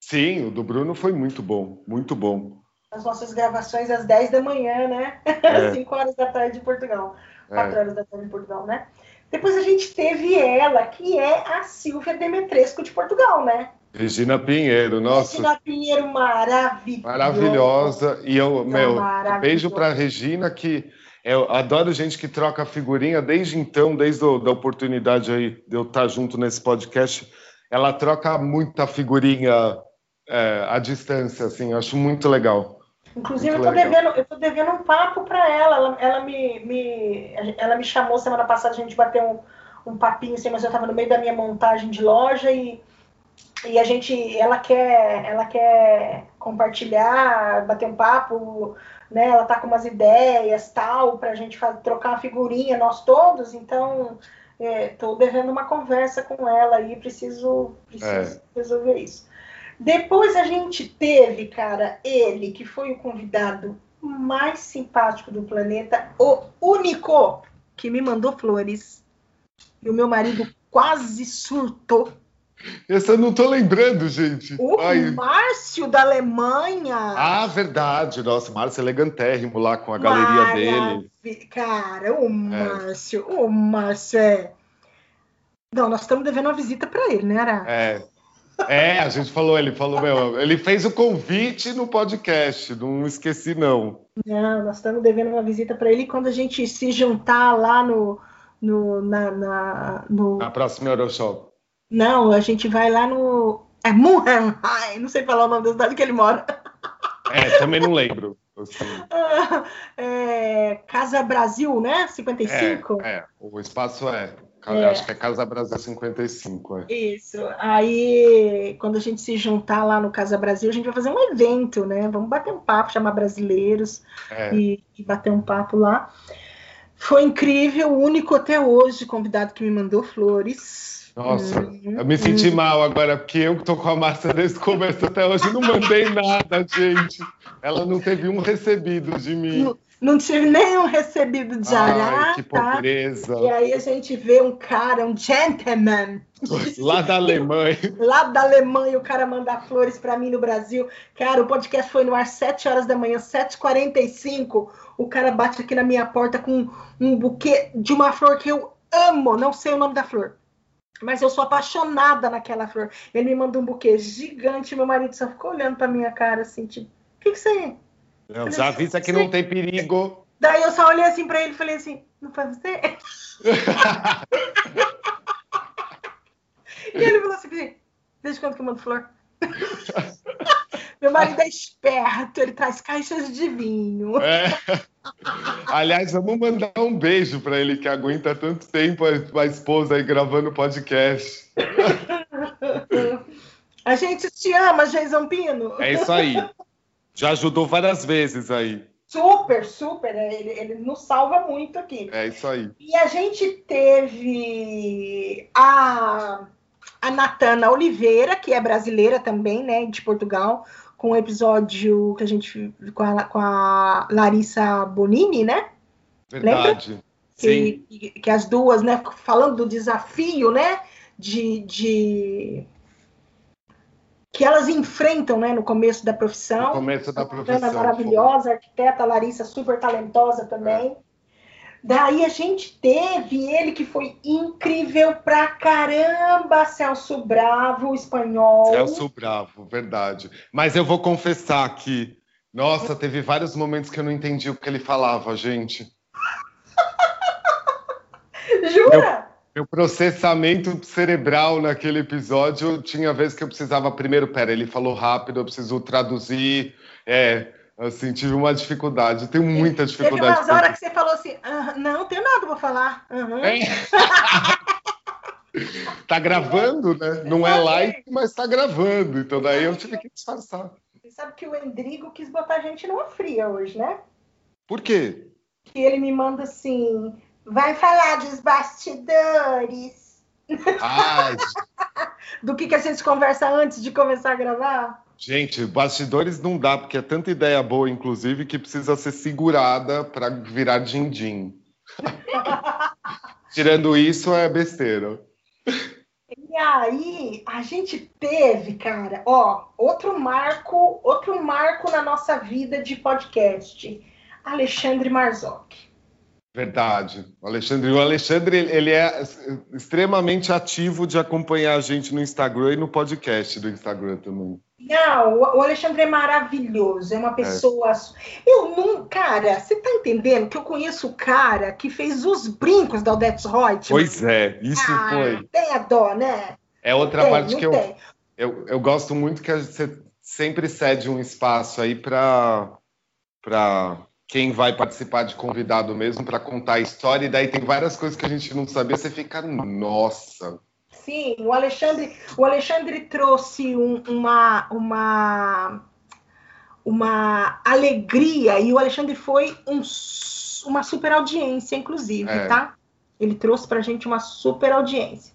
S2: Sim, o do Bruno foi muito bom, muito bom.
S1: As nossas gravações às 10 da manhã, né? É. 5 horas da tarde em Portugal. 4 é. horas da tarde em Portugal, né? Depois a gente teve ela, que é a Silvia Demetresco de Portugal, né?
S2: Regina Pinheiro, nossa.
S1: Regina Pinheiro maravilhosa.
S2: Maravilhosa. E eu, meu, beijo para Regina, que eu adoro gente que troca figurinha desde então, desde a da oportunidade aí de eu estar junto nesse podcast. Ela troca muita figurinha é, à distância, assim, eu acho muito legal.
S1: Inclusive, muito eu, tô devendo, eu tô devendo um papo para ela. ela. Ela, me, me, ela me chamou semana passada, a gente bateu um, um papinho assim, mas eu estava no meio da minha montagem de loja e, e a gente, ela quer, ela quer compartilhar, bater um papo, né? Ela tá com umas ideias tal, para a gente fazer, trocar uma figurinha, nós todos, então estou é, devendo uma conversa com ela aí, preciso, preciso é. resolver isso. Depois a gente teve, cara, ele que foi o convidado mais simpático do planeta, o único que me mandou flores. E o meu marido quase surtou.
S2: Esse eu não tô lembrando, gente.
S1: O Ai. Márcio da Alemanha.
S2: Ah, verdade. Nossa, Márcio elegantérrimo lá com a galeria Maravilha.
S1: dele. Cara, o é. Márcio, é. o Márcio é. Não, nós estamos devendo uma visita para ele, né, Ara?
S2: É. É, a gente falou, ele falou, meu, ele fez o convite no podcast, não esqueci não.
S1: Não, nós estamos devendo uma visita para ele quando a gente se juntar lá no, no na, na, no...
S2: na próxima Euroshop.
S1: Não, a gente vai lá no é Muhenheim, não sei falar o nome da cidade que ele mora.
S2: É, também não lembro.
S1: É, Casa Brasil, né? 55?
S2: É, é, o espaço é. É. Acho que é Casa Brasil 55. É.
S1: Isso. Aí, quando a gente se juntar lá no Casa Brasil, a gente vai fazer um evento, né? Vamos bater um papo, chamar brasileiros é. e, e, bater um papo lá. Foi incrível, o único até hoje convidado que me mandou flores.
S2: Nossa, hum, eu me senti hum. mal agora, porque eu que tô com a desde o começo até hoje não mandei nada, gente. Ela não teve um recebido de mim.
S1: Não tive nenhum recebido de arata.
S2: Que pobreza.
S1: E aí a gente vê um cara, um gentleman.
S2: Lá da Alemanha.
S1: Lá da Alemanha, o cara mandar flores para mim no Brasil. Cara, o podcast foi no ar 7 horas da manhã, 7h45. O cara bate aqui na minha porta com um buquê de uma flor que eu amo. Não sei o nome da flor. Mas eu sou apaixonada naquela flor. Ele me mandou um buquê gigante. Meu marido só ficou olhando pra minha cara assim, tipo, o que, que você é?
S2: Não, já avisa que não tem perigo.
S1: Daí eu só olhei assim pra ele e falei assim, não foi você? e ele falou assim, desde quando que eu mando flor? Meu marido é esperto, ele traz caixas de vinho. É.
S2: Aliás, vamos mandar um beijo para ele que aguenta tanto tempo a esposa aí gravando podcast.
S1: A gente te ama, Jason Pino.
S2: É isso aí. Já ajudou várias vezes aí.
S1: Super, super. Né? Ele, ele nos salva muito aqui.
S2: É isso aí.
S1: E a gente teve a, a Natana Oliveira, que é brasileira também, né, de Portugal, com o um episódio que a gente com a, com a Larissa Bonini, né?
S2: Verdade.
S1: Lembra? Que, que, que, as duas, né, falando do desafio, né, de, de que elas enfrentam, né, no começo da profissão.
S2: No começo da profissão. Ana
S1: maravilhosa, arquiteta Larissa super talentosa também. É. Daí a gente teve ele que foi incrível pra caramba, Celso Bravo, espanhol.
S2: Celso Bravo, verdade. Mas eu vou confessar que, nossa, teve vários momentos que eu não entendi o que ele falava, gente.
S1: Jura?
S2: Meu, meu processamento cerebral naquele episódio tinha vezes que eu precisava primeiro, pera, ele falou rápido, eu preciso traduzir, é, Assim, tive uma dificuldade. Tenho muita dificuldade.
S1: Teve umas horas que você falou assim: ah, não, tenho nada para falar. Uhum. É.
S2: tá gravando, né? Não é live, mas tá gravando. Então daí eu tive que disfarçar.
S1: Você sabe que o Endrigo quis botar a gente numa fria hoje, né?
S2: Por quê?
S1: Que ele me manda assim: vai falar dos bastidores.
S2: Ai.
S1: Do que, que a gente conversa antes de começar a gravar?
S2: Gente, bastidores não dá, porque é tanta ideia boa, inclusive, que precisa ser segurada para virar din-din. Tirando isso, é besteira.
S1: E aí, a gente teve, cara, ó, outro marco, outro marco na nossa vida de podcast. Alexandre Marzocchi.
S2: Verdade. O Alexandre, o Alexandre, ele é extremamente ativo de acompanhar a gente no Instagram e no podcast do Instagram também.
S1: Não, o Alexandre é maravilhoso, é uma pessoa. É. Eu não, cara, você tá entendendo que eu conheço o cara que fez os brincos da Odette Reutemann?
S2: Pois é, isso ah, foi.
S1: Tem a dó, né?
S2: É outra tem, parte que eu, eu, eu gosto muito que você sempre cede um espaço aí para para quem vai participar de convidado mesmo para contar a história e daí tem várias coisas que a gente não sabia, você fica, nossa,
S1: Sim, o Alexandre, o Alexandre trouxe um, uma, uma, uma alegria e o Alexandre foi um, uma super audiência, inclusive, é. tá? Ele trouxe para a gente uma super audiência.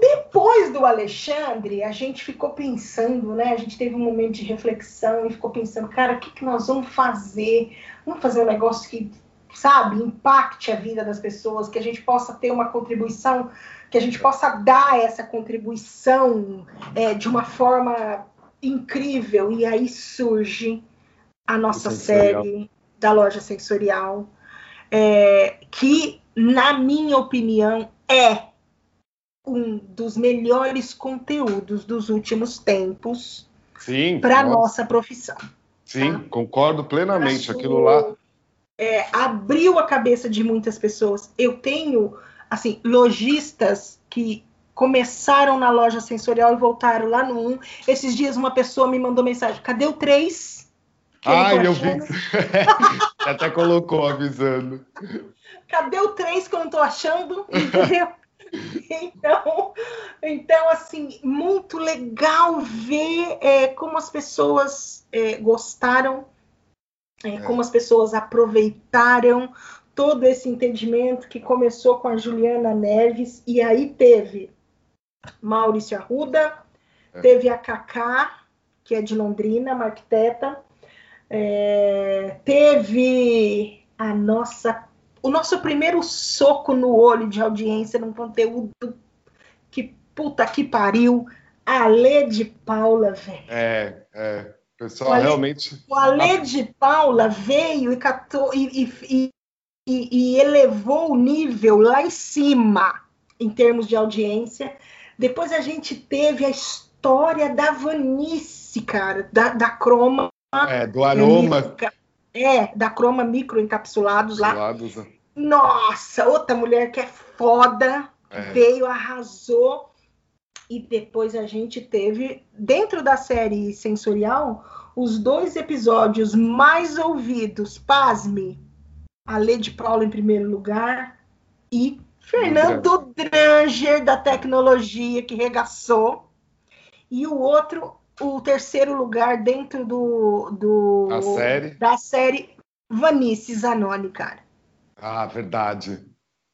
S1: Depois do Alexandre, a gente ficou pensando, né? A gente teve um momento de reflexão e ficou pensando, cara, o que, que nós vamos fazer? Vamos fazer um negócio que, sabe, impacte a vida das pessoas, que a gente possa ter uma contribuição que a gente possa dar essa contribuição é, de uma forma incrível. E aí surge a nossa série da loja sensorial, é, que, na minha opinião, é um dos melhores conteúdos dos últimos tempos para nossa profissão.
S2: Sim, tá? concordo plenamente. Aquilo lá
S1: é, abriu a cabeça de muitas pessoas. Eu tenho assim, lojistas que começaram na loja sensorial e voltaram lá no 1. Esses dias uma pessoa me mandou mensagem: cadê o 3?
S2: Ai, eu vi. Até colocou avisando.
S1: Cadê o 3 que eu não tô achando? Entendeu? Então, então, assim, muito legal ver é, como as pessoas é, gostaram, é, é. como as pessoas aproveitaram todo esse entendimento que começou com a Juliana Neves, e aí teve Maurício Arruda, é. teve a Cacá, que é de Londrina, uma arquiteta, é, teve a nossa, o nosso primeiro soco no olho de audiência num conteúdo que puta que pariu, a Lê de Paula, velho.
S2: É, é. Pessoal, o Ale, realmente.
S1: O Alê de Paula veio e, catou, e, e, e, e elevou o nível lá em cima em termos de audiência. Depois a gente teve a história da Vanice, cara, da, da Croma.
S2: É, do aroma.
S1: É, da Croma microencapsulados lá. Né? Nossa, outra mulher que é foda, é. veio, arrasou. E depois a gente teve, dentro da série sensorial, os dois episódios mais ouvidos, pasme, a Lady Paula em primeiro lugar e Fernando Dranger da tecnologia que regaçou e o outro o terceiro lugar dentro do, do
S2: A série?
S1: da série Vanice Zanoni, cara.
S2: Ah, verdade.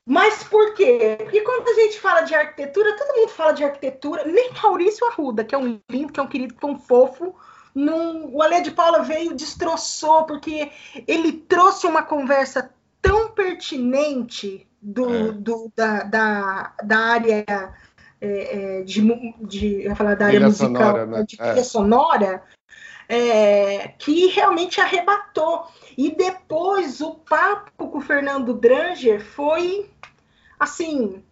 S1: Mas por quê? Porque quando a gente fala de arquitetura, todo mundo fala de arquitetura, nem Maurício Arruda, que é um lindo, que é um querido, que é um fofo. Num, o Alê de Paula veio destroçou, porque ele trouxe uma conversa tão pertinente do,
S2: É.
S1: do- da, da, da área é, é, de, de eu falar da área
S2: Trilha
S1: musical,
S2: sonora, né?
S1: de trilha
S2: É.
S1: sonora, é, que realmente arrebatou. E depois o papo com o Fernando Dranger foi assim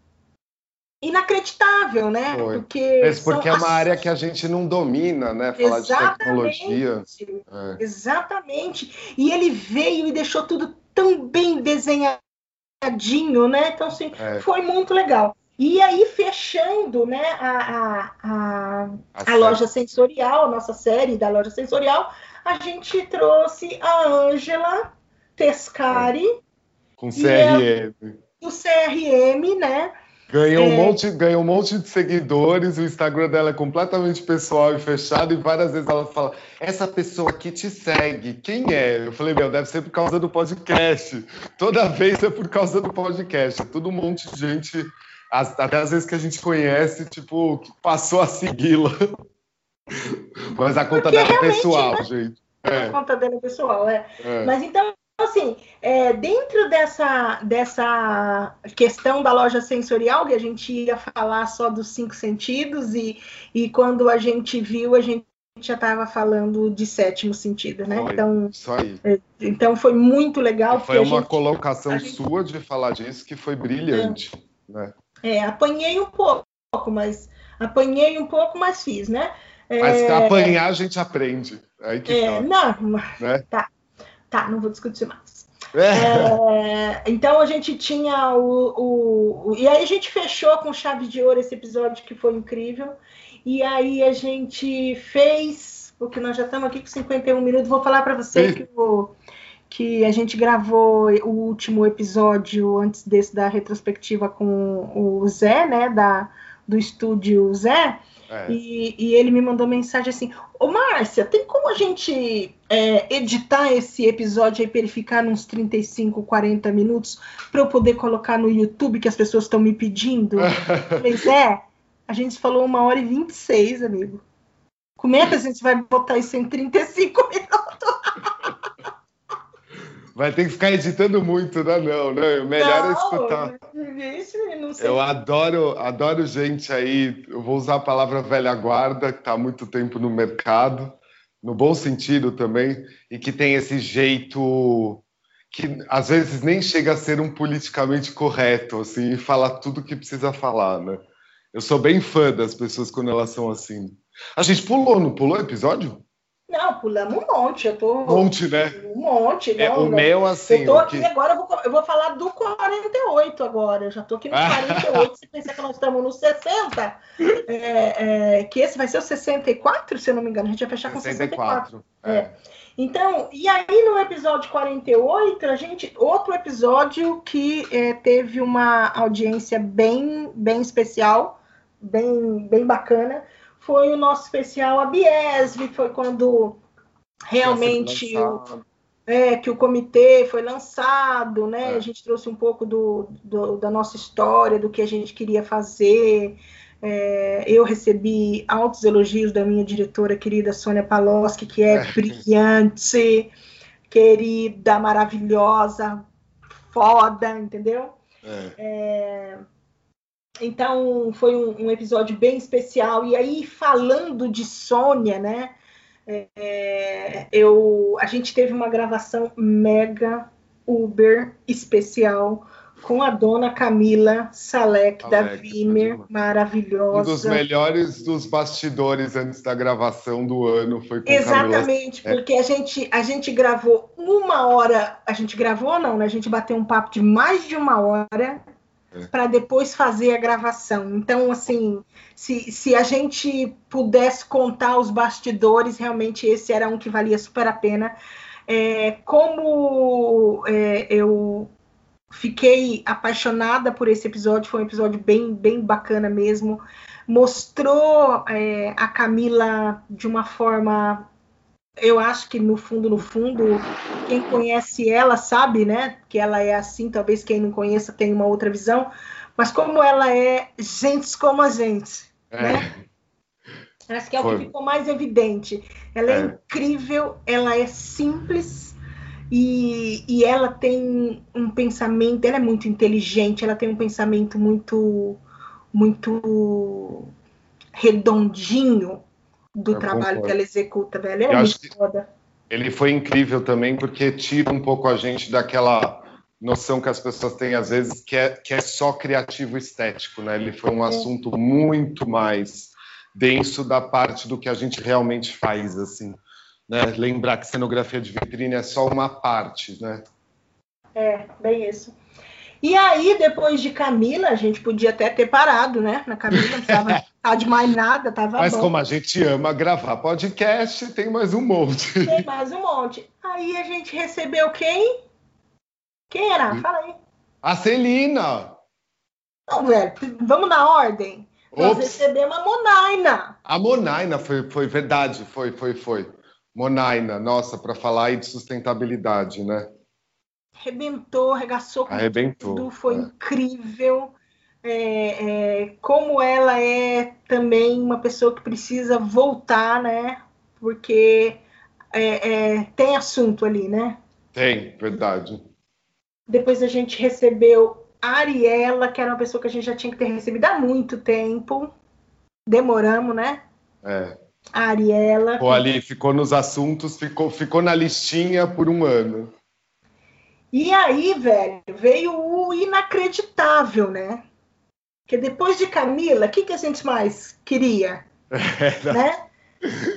S1: inacreditável, né?
S2: Foi.
S1: Porque,
S2: Mesmo porque é uma
S1: as-
S2: área que a gente não domina, né? Falar de tecnologia.
S1: Exatamente.
S2: É.
S1: Exatamente. E ele veio e deixou tudo tão bem desenhadinho, né? Então, assim,
S2: É.
S1: foi muito legal. E aí, fechando, né, a, a, a, a loja sensorial, a nossa série da loja sensorial, a gente trouxe a Ângela Tescari,
S2: Com
S1: é-
S2: CRM.
S1: do CRM, né?
S2: Ganhou, um
S1: É.
S2: monte, ganhou um monte de seguidores, o Instagram dela é completamente pessoal e fechado, e várias vezes ela fala: Essa pessoa aqui te segue, quem é? Eu falei: Meu, deve ser por causa do podcast. Toda vez é por causa do podcast. É tudo um monte de gente, as- até às vezes que a gente conhece, tipo, que passou a segui-la. Mas a conta
S1: Porque
S2: dela é pessoal,
S1: né?
S2: gente. É,
S1: conta dele pessoal, é.
S2: é.
S1: Mas então, assim, é, dentro dessa, dessa questão da loja sensorial, que a gente ia falar só dos cinco sentidos, e, e quando a gente viu, a gente já estava falando de sétimo sentido, né?
S2: Foi.
S1: Então,
S2: Isso aí.
S1: então foi muito legal.
S2: Foi
S1: a
S2: uma
S1: gente-
S2: colocação
S1: a gente-
S2: sua de falar disso que foi brilhante. Né?
S1: É, apanhei um pouco, Apanhei um pouco, mas fiz, né?
S2: Mas
S1: É,
S2: apanhar a gente aprende. Aí que
S1: é,
S2: tá.
S1: não,
S2: Né?
S1: tá, tá, não vou discutir mais.
S2: É.
S1: É, então a gente tinha o, o, o- E aí a gente fechou com chave de ouro esse episódio que foi incrível. E aí a gente fez, porque nós já estamos aqui com 51 minutos, vou falar para você
S2: Sim.
S1: que, o, que a gente gravou o último episódio antes desse da retrospectiva com o Zé, né? Da, do estúdio Zé.
S2: É.
S1: E, e ele me mandou mensagem assim: Ô Márcia, tem como a gente é, editar esse episódio aí para ele ficar nos 35, 40 minutos para eu poder colocar no YouTube que as pessoas estão me pedindo? Mas é, a gente falou uma hora e 26, amigo. Como é que a gente vai botar isso em 35 minutos?
S2: Vai ter que ficar editando muito, né? Não, né? O melhor é
S1: Não,
S2: escutar.
S1: Isso, não.
S2: Eu adoro, adoro gente aí. Eu vou usar a palavra velha guarda, que está há muito tempo no mercado, no bom sentido também, e que tem esse jeito que às vezes nem chega a ser um politicamente correto, assim, e fala tudo que precisa falar, né? Eu sou bem fã das pessoas quando elas são assim. A gente pulou, não pulou episódio?
S1: Não, pulamos um monte. Eu tô.
S2: Um monte, né?
S1: Um monte.
S2: É,
S1: não,
S2: o
S1: não.
S2: meu, assim.
S1: Eu tô aqui
S2: que-
S1: agora, eu vou, eu vou falar do 48 agora. Eu já tô aqui no
S2: Ah.
S1: 48. Se pensar que nós estamos no 60, é, é, que esse vai ser o 64, se eu não me engano. A gente vai fechar com 64.
S2: 64. É.
S1: Então, e aí no episódio 48, a gente. Outro episódio que é, teve uma audiência bem, bem especial, bem, bem bacana, foi o nosso especial A Biesv, foi quando realmente o, é, que o comitê foi lançado, né?
S2: É.
S1: A gente trouxe um pouco do, do- da nossa história, do que a gente queria fazer. É, eu recebi altos elogios da minha diretora querida Sônia Paloski, que é
S2: É.
S1: brilhante, querida, maravilhosa, foda, entendeu?
S2: É.
S1: Então foi um, um episódio bem especial. E aí, falando de Sônia, né? é, eu, a gente teve uma gravação mega Uber especial com a dona Camila Salek da
S2: Salek,
S1: Vimer,
S2: Um
S1: maravilhosa.
S2: dos melhores dos bastidores antes da gravação do ano foi com Camila.
S1: Exatamente,
S2: É.
S1: porque a gente, a gente gravou uma hora, a gente gravou não, né? A gente bateu um papo de mais de uma hora
S2: É.
S1: para depois fazer a gravação. Então, assim, se, se a gente pudesse contar os bastidores, realmente esse era um que valia super a pena. É, como é, eu fiquei apaixonada por esse episódio, foi um episódio bem, bem bacana mesmo. Mostrou é, a Camila de uma forma, eu acho que no fundo, no fundo, quem conhece ela sabe, né? Que ela é assim, talvez quem não conheça tenha uma outra visão, mas como ela é gente como a gente, é. né? Acho que é Foi. o que ficou mais evidente. Ela é, é incrível, ela é simples e, e ela tem um pensamento, ela é muito inteligente, ela tem um pensamento muito, muito redondinho do Eu trabalho concordo. que ela executa, velho. É muito foda.
S2: Ele foi incrível também porque tira um pouco a gente daquela noção que as pessoas têm às vezes que é, que é só criativo estético, né? Ele foi um é. assunto muito mais denso da parte do que a gente realmente faz, assim. Né? Lembrar que cenografia de vitrine é só uma parte, né?
S1: É, bem isso. E aí, depois de Camila, a gente podia até ter parado, né? Na Camila, não precisava de mais nada, tava
S2: Mas
S1: bom.
S2: como a gente ama gravar podcast, tem mais um monte.
S1: Tem mais um monte. Aí a gente recebeu quem? Quem era? Fala aí.
S2: A Celina.
S1: Não, velho, vamos na ordem. Nós recebemos a Monaina.
S2: A Monaina foi, foi verdade, foi, foi, foi. Monaina, nossa, para falar aí de sustentabilidade, né?
S1: Arrebentou, arregaçou com
S2: Arrebentou,
S1: tudo, foi é. incrível. É, é, como ela é também uma pessoa que precisa voltar, né? Porque é, é, tem assunto ali, né?
S2: Tem, verdade.
S1: Depois a gente recebeu a Ariela, que era uma pessoa que a gente já tinha que ter recebido há muito tempo. Demoramos, né?
S2: É.
S1: A Ariela.
S2: Pô, ali ficou nos assuntos, ficou, ficou na listinha por um ano.
S1: E aí, velho, veio o inacreditável, né? Porque depois de Camila, o que, que a gente mais queria? É, né?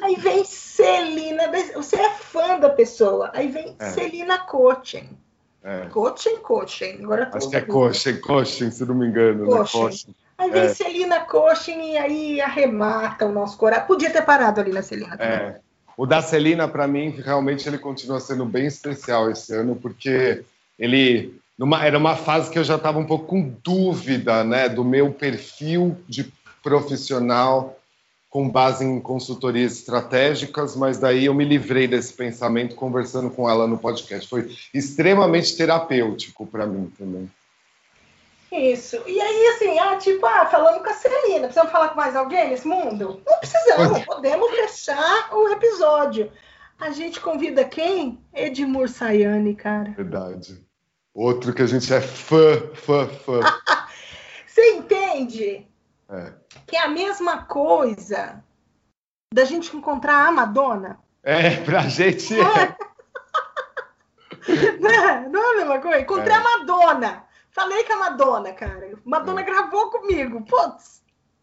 S1: Aí vem Celina, você é fã da pessoa. Aí vem é. Celina Coaching. É. Coaching, coaching. Agora
S2: Acho que é coaching, coaching, se não me engano. Coaching. Né? coaching.
S1: Aí vem é. Celina Coaching e aí arremata o nosso coração. Podia ter parado ali na Celina também. É.
S2: O da Celina, para mim, realmente ele continua sendo bem especial esse ano, porque ele numa, era uma fase que eu já estava um pouco com dúvida né, do meu perfil de profissional com base em consultorias estratégicas, mas daí eu me livrei desse pensamento conversando com ela no podcast. Foi extremamente terapêutico para mim também.
S1: Isso. E aí, assim, ah, tipo, ah, falando com a Celina, precisamos falar com mais alguém nesse mundo? Não precisamos, podemos fechar o episódio. A gente convida quem? Edmur Sayane, cara.
S2: Verdade. Outro que a gente é fã, fã, fã.
S1: Você entende?
S2: É.
S1: Que é a mesma coisa da gente encontrar a Madonna.
S2: É, pra gente. É.
S1: não, é, não é a mesma coisa? Encontrei é. a Madonna. Falei com a Madonna, cara. Madonna é. gravou comigo. Putz.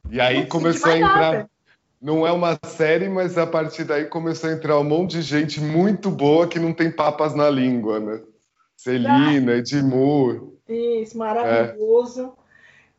S2: E aí começou a entrar. Nada. Não é uma série, mas a partir daí começou a entrar um monte de gente muito boa que não tem papas na língua, né? Celina, Edmur.
S1: Isso, maravilhoso.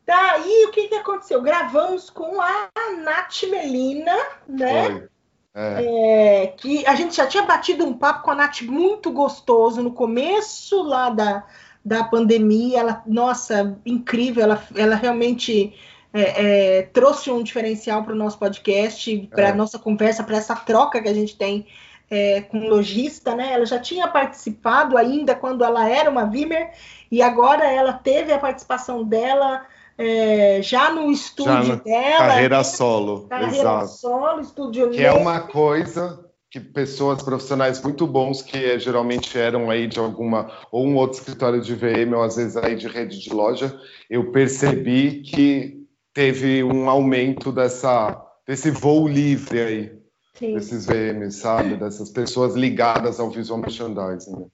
S1: Daí, o que, que aconteceu? Gravamos com a Nath Melina, né? É. É, que a gente já tinha batido um papo com a Nath muito gostoso no começo lá da, da pandemia. Ela, nossa, incrível, ela, ela realmente é, é trouxe um diferencial para o nosso podcast, para a é. nossa conversa, para essa troca que a gente tem é, com lojista, né? Ela já tinha participado ainda quando ela era uma Vimer, e agora ela teve a participação dela é, já no estúdio já dela.
S2: Carreira né? solo.
S1: Carreira exato. solo, estúdio
S2: Que é uma coisa que pessoas profissionais muito bons que é, geralmente eram aí de alguma ou um outro escritório de VM ou às vezes aí de rede de loja, eu percebi que teve um aumento dessa desse voo livre aí Sim. desses VMs, sabe, dessas pessoas ligadas ao visual merchandising. Né?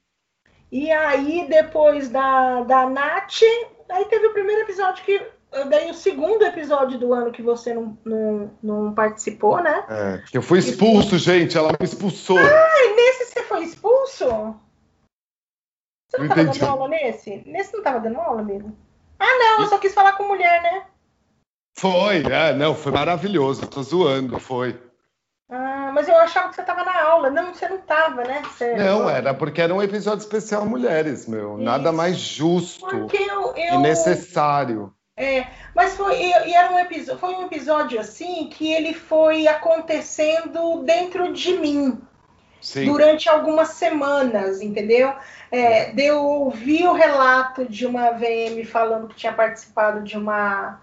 S1: E aí depois da da Nath Aí teve o primeiro episódio que. Daí o segundo episódio do ano que você não, não, não participou, né?
S2: É, eu fui expulso, e... gente. Ela me expulsou.
S1: Ah, nesse você foi expulso? Você não, não tava entendi. dando aula nesse? Nesse não tava dando aula, amigo? Ah, não, eu só quis falar com mulher, né?
S2: Foi, é, não, foi maravilhoso. Tô zoando, foi.
S1: Ah, mas eu achava que você estava na aula. Não, você não estava, né? Você...
S2: Não, era porque era um episódio especial mulheres, meu. Isso. Nada mais justo
S1: eu, eu...
S2: e necessário.
S1: É, mas foi, e era um episódio, foi um episódio assim que ele foi acontecendo dentro de mim. Sim. Durante algumas semanas, entendeu? É, eu ouvir o relato de uma VM falando que tinha participado de uma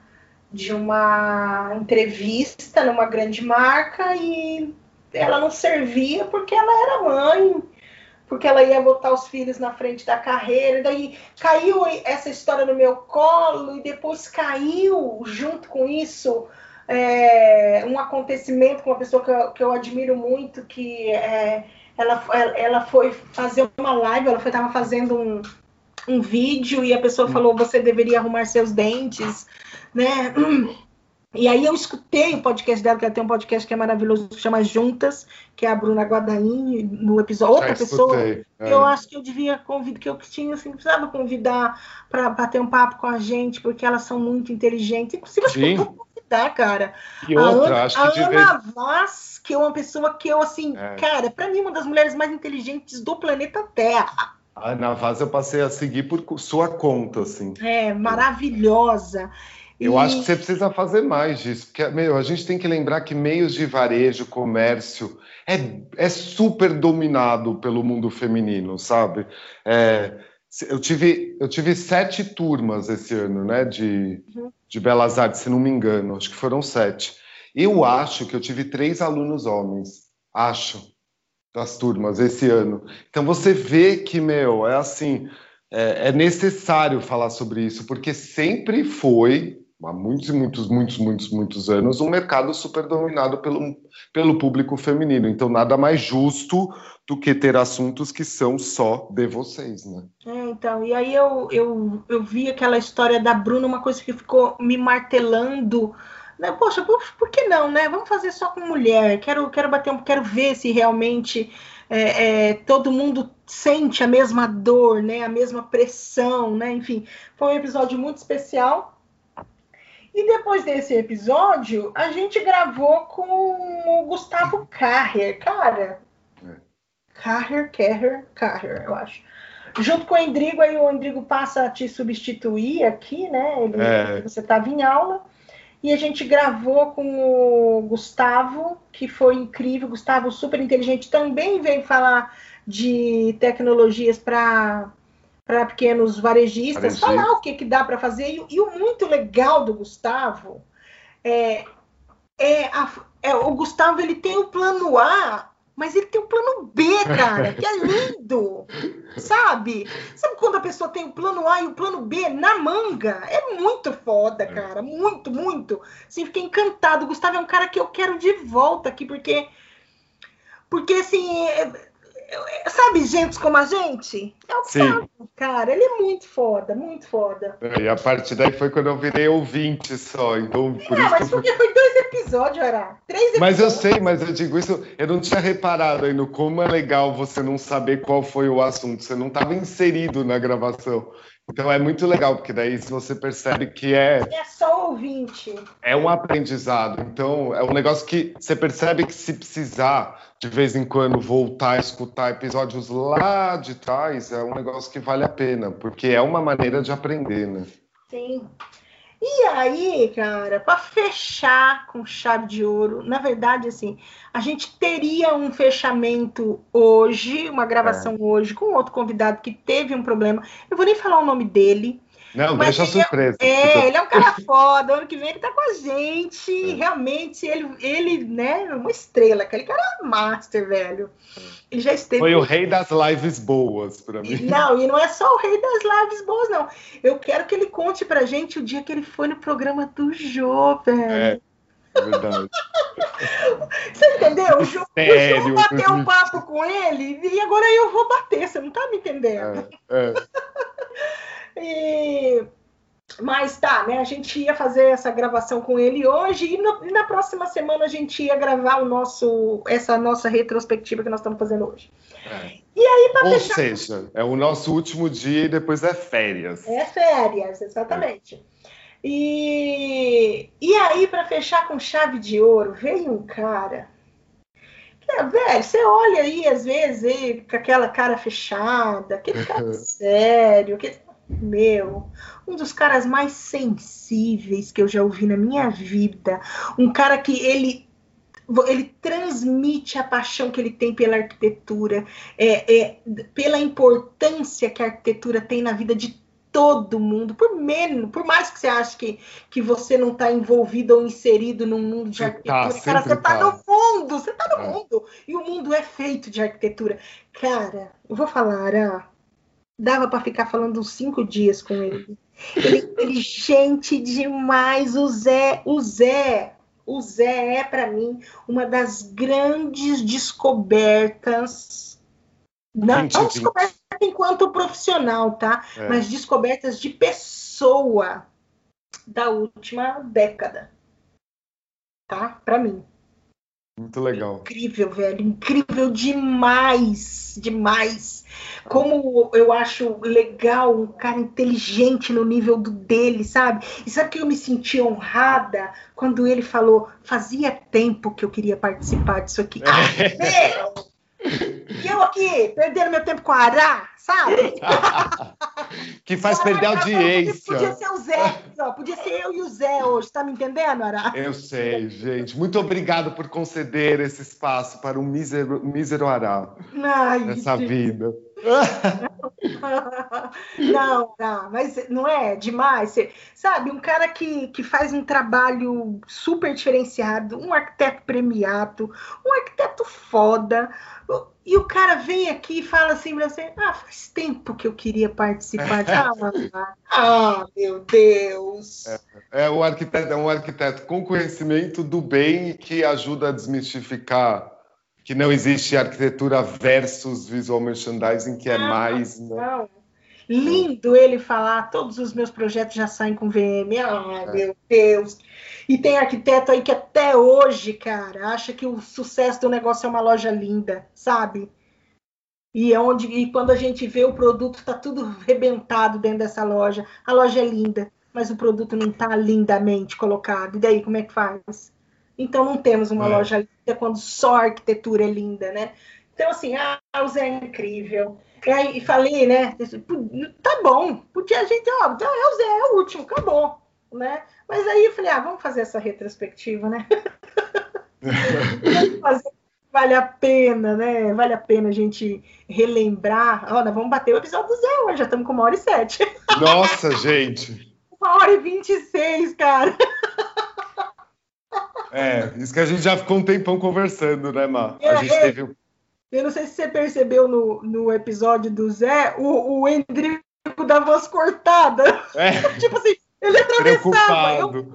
S1: de uma entrevista numa grande marca e ela não servia porque ela era mãe, porque ela ia botar os filhos na frente da carreira. E daí caiu essa história no meu colo e depois caiu junto com isso é, um acontecimento com uma pessoa que eu, que eu admiro muito, que é, ela, ela foi fazer uma live, ela estava fazendo um, um vídeo e a pessoa falou: você deveria arrumar seus dentes né? E aí eu escutei o podcast dela, que ela tem um podcast que é maravilhoso, que chama Juntas, que é a Bruna Guadagnini, no episódio, outra pessoa. É. Eu acho que eu devia convidar, que eu tinha, assim, precisava convidar para bater um papo com a gente, porque elas são muito inteligentes. Inclusive, acho Sim. que eu vou convidar, cara.
S2: E a outra, Ana, acho que
S1: a Ana vez... Vaz, que é uma pessoa que eu, assim, é. cara, para mim, uma das mulheres mais inteligentes do planeta Terra.
S2: A Ana Vaz eu passei a seguir por sua conta, assim.
S1: É, maravilhosa.
S2: Eu e... acho que você precisa fazer mais disso, porque meu, a gente tem que lembrar que meios de varejo, comércio, é, é super dominado pelo mundo feminino, sabe? É, eu, tive, eu tive sete turmas esse ano, né, de, uhum. de Belas Artes, se não me engano, acho que foram sete. Eu acho que eu tive três alunos homens, acho, das turmas esse ano. Então você vê que, meu, é assim, é, é necessário falar sobre isso, porque sempre foi há muitos muitos, muitos, muitos, muitos anos, um mercado super dominado pelo, pelo público feminino. Então, nada mais justo do que ter assuntos que são só de vocês, né?
S1: É, então, e aí eu, eu, eu vi aquela história da Bruna, uma coisa que ficou me martelando. Né? Poxa, por, por que não, né? Vamos fazer só com mulher. Quero, quero bater um, quero ver se realmente é, é, todo mundo sente a mesma dor, né? A mesma pressão, né? Enfim, foi um episódio muito especial e depois desse episódio, a gente gravou com o Gustavo Carrer, cara. É. Carrer, Carrer, Carrer, eu acho. Junto com o Endrigo, aí o Endrigo passa a te substituir aqui, né? Ele, é. Você estava em aula. E a gente gravou com o Gustavo, que foi incrível. Gustavo, super inteligente, também veio falar de tecnologias para para pequenos varejistas, Varejista. falar o que, que dá para fazer. E, e, o muito legal do Gustavo é, é, a, é, o Gustavo ele tem o plano A, mas ele tem o plano B, cara, que é lindo, sabe? Sabe quando a pessoa tem o plano A e o plano B na manga? É muito foda, é. cara, muito, muito. Assim, fiquei encantado. O Gustavo é um cara que eu quero de volta aqui, porque porque assim, é, sabe, gente como a gente? É o Sim. cara. Ele é muito foda, muito foda.
S2: E a partir daí foi quando eu virei ouvinte só. Então, por
S1: é,
S2: isso
S1: mas porque foi dois episódios, era. Três episódios.
S2: Mas eu sei, mas eu digo isso, eu não tinha reparado ainda como é legal você não saber qual foi o assunto. Você não estava inserido na gravação. Então é muito legal, porque daí você percebe que é.
S1: É só ouvinte.
S2: É um aprendizado. Então é um negócio que você percebe que se precisar de vez em quando voltar a escutar episódios lá de trás, é um negócio que vale a pena, porque é uma maneira de aprender, né?
S1: Sim. E aí, cara, para fechar com chave de ouro, na verdade, assim, a gente teria um fechamento hoje, uma gravação é. hoje, com outro convidado que teve um problema. Eu vou nem falar o nome dele,
S2: não, Mas deixa a é surpresa.
S1: É, é, ele é um cara foda. Ano que vem ele tá com a gente. É. Realmente, ele, ele, né, uma estrela. Aquele cara é master, velho. Ele já esteve.
S2: Foi o rei das lives boas para mim.
S1: Não, e não é só o rei das lives boas, não. Eu quero que ele conte pra gente o dia que ele foi no programa do Jô, velho. É.
S2: É verdade.
S1: Você entendeu? O Jô, Sério, o Jô bateu um papo com ele e agora eu vou bater, você não tá me entendendo? É, é. E... Mas tá, né? A gente ia fazer essa gravação com ele hoje e, no, e, na próxima semana a gente ia gravar o nosso, essa nossa retrospectiva que nós estamos fazendo hoje.
S2: É. E aí, Ou fechar... seja, é o nosso último dia e depois é férias.
S1: É férias, exatamente. É. E, e aí, para fechar com chave de ouro, veio um cara É, velho, você olha aí, às vezes, aí, com aquela cara fechada, aquele cara sério, aquele... meu, um dos caras mais sensíveis que eu já ouvi na minha vida. Um cara que ele ele transmite a paixão que ele tem pela arquitetura, é, é, pela importância que a arquitetura tem na vida de todo mundo, por menos, por mais que você ache que, que você não está envolvido ou inserido num mundo de tá, arquitetura, tá, cara, você está tá. no mundo, você está no é. mundo, e o mundo é feito de arquitetura. Cara, eu vou falar, ah, dava para ficar falando uns cinco dias com ele. Ele é inteligente demais, o Zé, o Zé, o Zé é para mim uma das grandes descobertas. Não, não descoberta enquanto profissional, tá? É. Mas descobertas de pessoa da última década. Tá? Para mim.
S2: Muito legal.
S1: Incrível, velho. Incrível demais. Demais. Como eu acho legal um cara inteligente no nível do dele, sabe? E sabe que eu me senti honrada quando ele falou: fazia tempo que eu queria participar disso aqui. Ah, meu! E eu aqui, perdendo meu tempo com a Ará, sabe?
S2: que faz perder a audiência.
S1: Podia ser o Zé, ó, podia ser eu e o Zé hoje, tá me entendendo, Ará?
S2: Eu sei, gente. Muito obrigado por conceder esse espaço para um mísero, mísero Ará nessa vida.
S1: não, não, mas não é demais. Você, sabe, um cara que, que faz um trabalho super diferenciado, um arquiteto premiado, um arquiteto foda. E o cara vem aqui e fala assim pra você: Ah, faz tempo que eu queria participar. ah, ah, meu Deus!
S2: É, é, um arquiteto, é um arquiteto com conhecimento do bem que ajuda a desmistificar que não existe arquitetura versus visual merchandising, que é não, mais. Né? Não.
S1: Lindo ele falar, todos os meus projetos já saem com VM. Ah, é. meu Deus! E tem arquiteto aí que até hoje, cara, acha que o sucesso do negócio é uma loja linda, sabe? E, é onde, e quando a gente vê o produto, tá tudo rebentado dentro dessa loja. A loja é linda, mas o produto não tá lindamente colocado. E daí, como é que faz? Então não temos uma é. loja linda quando só a arquitetura é linda, né? Então, assim, ah, o Zé é incrível. E aí falei, né? Tá bom, porque a gente, ó, então é o Zé, é o último, acabou, né? Mas aí eu falei, ah, vamos fazer essa retrospectiva, né? vale a pena, né? Vale a pena a gente relembrar. Olha, vamos bater o episódio do Zé hoje, já estamos com uma hora e sete.
S2: Nossa, gente!
S1: Uma hora e vinte e seis, cara.
S2: É, isso que a gente já ficou um tempão conversando, né, Má? É, a gente
S1: é, teve Eu não sei se você percebeu no, no episódio do Zé, o, o Endrigo da voz cortada. É. tipo assim, ele atravessava. Eu,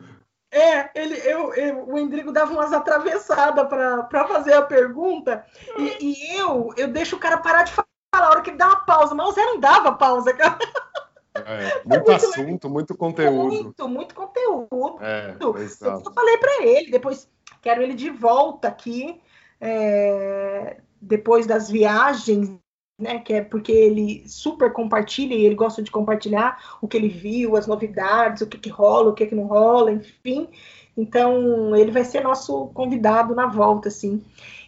S1: é, ele, eu, eu, o Endrigo dava umas atravessadas para fazer a pergunta, e, e, eu, eu deixo o cara parar de falar a hora que ele dá uma pausa, mas o Zé não dava pausa, cara.
S2: É, muito, é assunto, muito, muito conteúdo.
S1: Muito, muito conteúdo. É, eu falei para ele, depois quero ele de volta aqui, é, depois das viagens, né? Que é porque ele super compartilha e ele gosta de compartilhar o que ele viu, as novidades, o que, que rola, o que, que não rola, enfim. Então, ele vai ser nosso convidado na volta, assim.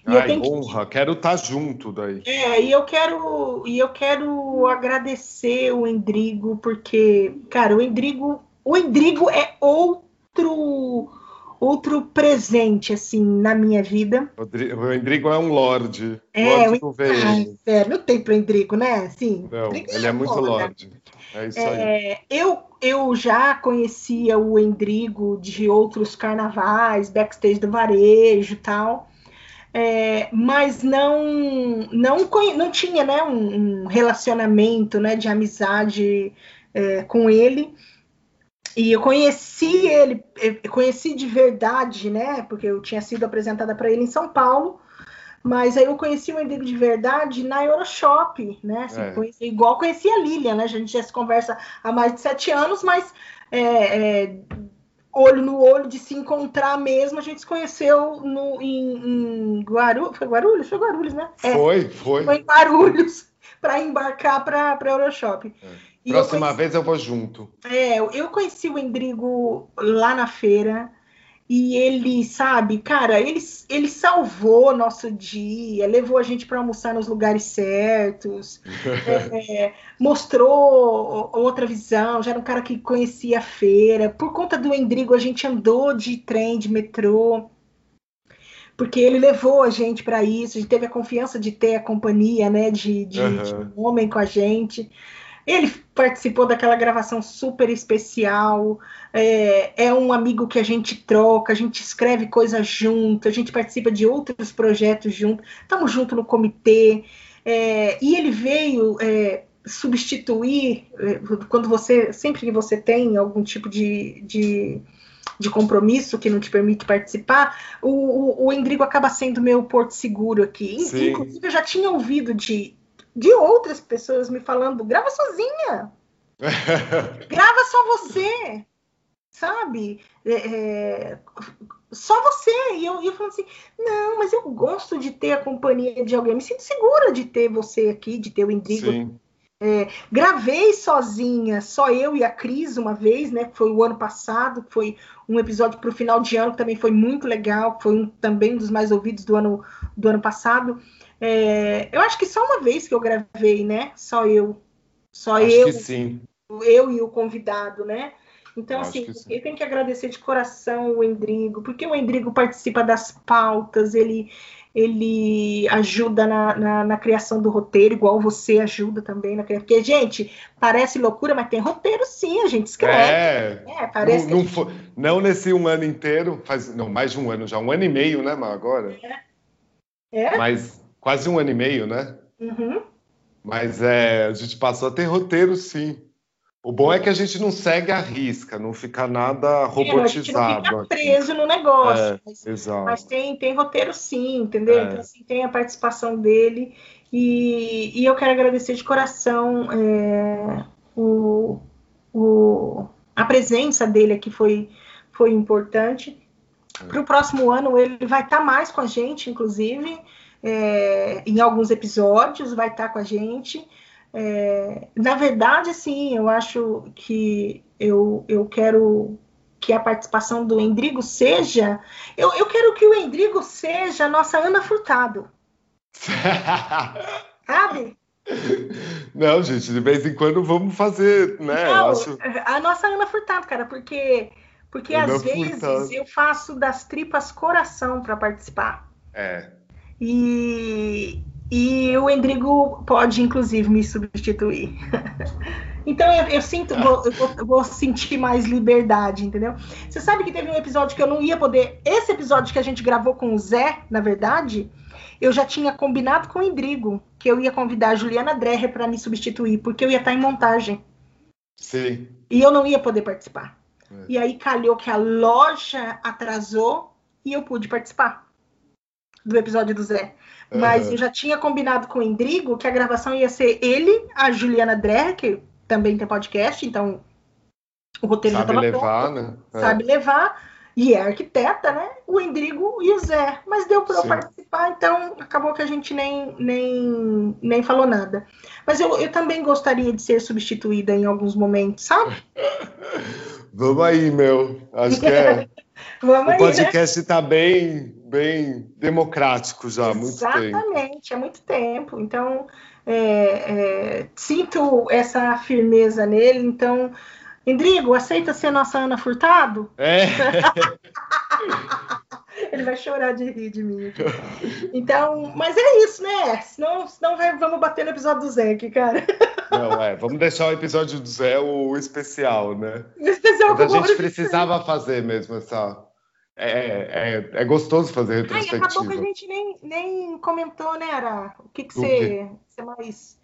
S2: E Ai, honra, que... quero estar tá junto daí.
S1: É, e eu quero e eu quero agradecer o Endrigo porque, cara, o Endrigo, o Endrigo é outro outro presente assim na minha vida.
S2: O Endrigo é um lorde.
S1: É, lorde o... Ai, é, não tem para Endrigo, né? Sim.
S2: Não, ele é, é muito lorde. É isso é,
S1: aí. Eu, eu já conhecia o Endrigo de outros carnavais, backstage do varejo e tal é, mas não, não, não tinha né, um, um relacionamento né, de amizade é, com ele. E eu conheci ele, eu conheci de verdade, né? Porque eu tinha sido apresentada para ele em São Paulo, mas aí eu conheci o Endrigo de verdade na Euroshop, né? Assim, é. conheci, igual conheci a Lilian, né? A gente já se conversa há mais de sete anos, mas é, é, olho no olho, de se encontrar mesmo, a gente se conheceu no, em, em Guarulhos. Foi Guarulhos? Foi Guarulhos, né?
S2: É. Foi, foi.
S1: Foi em Guarulhos para embarcar para Euroshop.
S2: É. Próxima conheci, vez eu vou junto.
S1: É, eu conheci o Endrigo lá na feira. E ele, sabe, cara, ele, ele salvou nosso dia, levou a gente para almoçar nos lugares certos, é, mostrou outra visão, já era um cara que conhecia a feira. Por conta do Endrigo, a gente andou de trem, de metrô, porque ele levou a gente para isso, a gente teve a confiança de ter a companhia, né, de, de, uhum. de um homem com a gente. Ele participou daquela gravação super especial. É, é, um amigo que a gente troca, a gente escreve coisas junto, a gente participa de outros projetos junto. Estamos juntos no comitê. É, e ele veio é, substituir é, quando você, sempre que você tem algum tipo de, de, de compromisso que não te permite participar, o, o, o Endrigo acaba sendo meu porto seguro aqui. Sim. Inclusive, eu já tinha ouvido de de outras pessoas me falando, grava sozinha. grava só você. Sabe? É, é, só você. E eu, eu falo assim, não, mas eu gosto de ter a companhia de alguém. Me sinto segura de ter você aqui, de ter o Indigo. É, gravei sozinha, só eu e a Cris uma vez, né? Foi o ano passado, foi um episódio para o final de ano que também foi muito legal, foi um, também um dos mais ouvidos do ano, do ano passado. É, eu acho que só uma vez que eu gravei, né? Só eu. Só acho eu.
S2: Que sim.
S1: Eu e o convidado, né? Então, acho assim, eu tenho que agradecer de coração o Endrigo, porque o Endrigo participa das pautas, ele, ele ajuda na, na, na, criação do roteiro, igual você ajuda também na criação. Porque, gente, parece loucura, mas tem roteiro sim, a gente escreve.
S2: É, é parece. Não, não, não, nesse um ano inteiro, faz não, mais de um ano já, um ano e meio, né, Mas agora? É. é. Mas quase um ano e meio, né?
S1: Uhum.
S2: Mas é, a gente passou a ter roteiro, sim. O bom é que a gente não segue a risca, não fica nada robotizado. É, a gente não
S1: fica preso no negócio. É, mas, exato. mas tem, tem roteiro sim, entendeu? É. Então, assim, tem a participação dele. E, e eu quero agradecer de coração é, o, o, a presença dele aqui foi, foi importante. É. Para o próximo ano ele vai estar tá mais com a gente, inclusive é, em alguns episódios, vai estar com a gente. É, na verdade, sim, eu acho que eu, eu quero que a participação do Endrigo seja. Eu, eu quero que o Endrigo seja a nossa Ana Furtado. Sabe?
S2: Não, gente, de vez em quando vamos fazer, né?
S1: Não, acho... A nossa Ana Furtado, cara, porque porque Ana às vezes eu faço das tripas coração para participar.
S2: É.
S1: E, e o Endrigo pode, inclusive, me substituir. então eu, eu sinto, vou, eu vou, eu vou, sentir mais liberdade, entendeu? Você sabe que teve um episódio que eu não ia poder. Esse episódio que a gente gravou com o Zé, na verdade, eu já tinha combinado com o Endrigo que eu ia convidar a Juliana Dreher para me substituir, porque eu ia estar em montagem.
S2: Sim.
S1: E eu não ia poder participar. É. E aí calhou que a loja atrasou e eu pude participar do episódio do Zé. Mas uhum. eu já tinha combinado com o Endrigo que a gravação ia ser ele, a Juliana Dreher, que também tem podcast, então o roteiro
S2: sabe
S1: já estava
S2: levar, pronto, né?
S1: É. Sabe levar. E é arquiteta, né? O Endrigo e o Zé. Mas deu para eu participar, então acabou que a gente nem, nem, nem falou nada. Mas eu, eu também gostaria de ser substituída em alguns momentos, sabe?
S2: Vamos aí, meu. Acho que é.
S1: Vamos
S2: o
S1: aí,
S2: podcast está né? bem, bem democrático já há muito
S1: tempo. Exatamente, há muito tempo. Então, é, é, sinto essa firmeza nele. Então, Endrigo, aceita ser nossa Ana Furtado?
S2: É.
S1: Ele vai chorar de rir de mim. Então, mas é isso, né? Senão, senão vai, vamos bater no episódio do Zé aqui, cara.
S2: Não, é, vamos deixar o episódio do Zé o especial, né?
S1: O especial
S2: Mas a gente precisava fazer mesmo essa. É, é, é gostoso fazer retrospectiva. Ai, acabou
S1: que a gente nem, nem comentou, né, Ara? O que, que você, você mais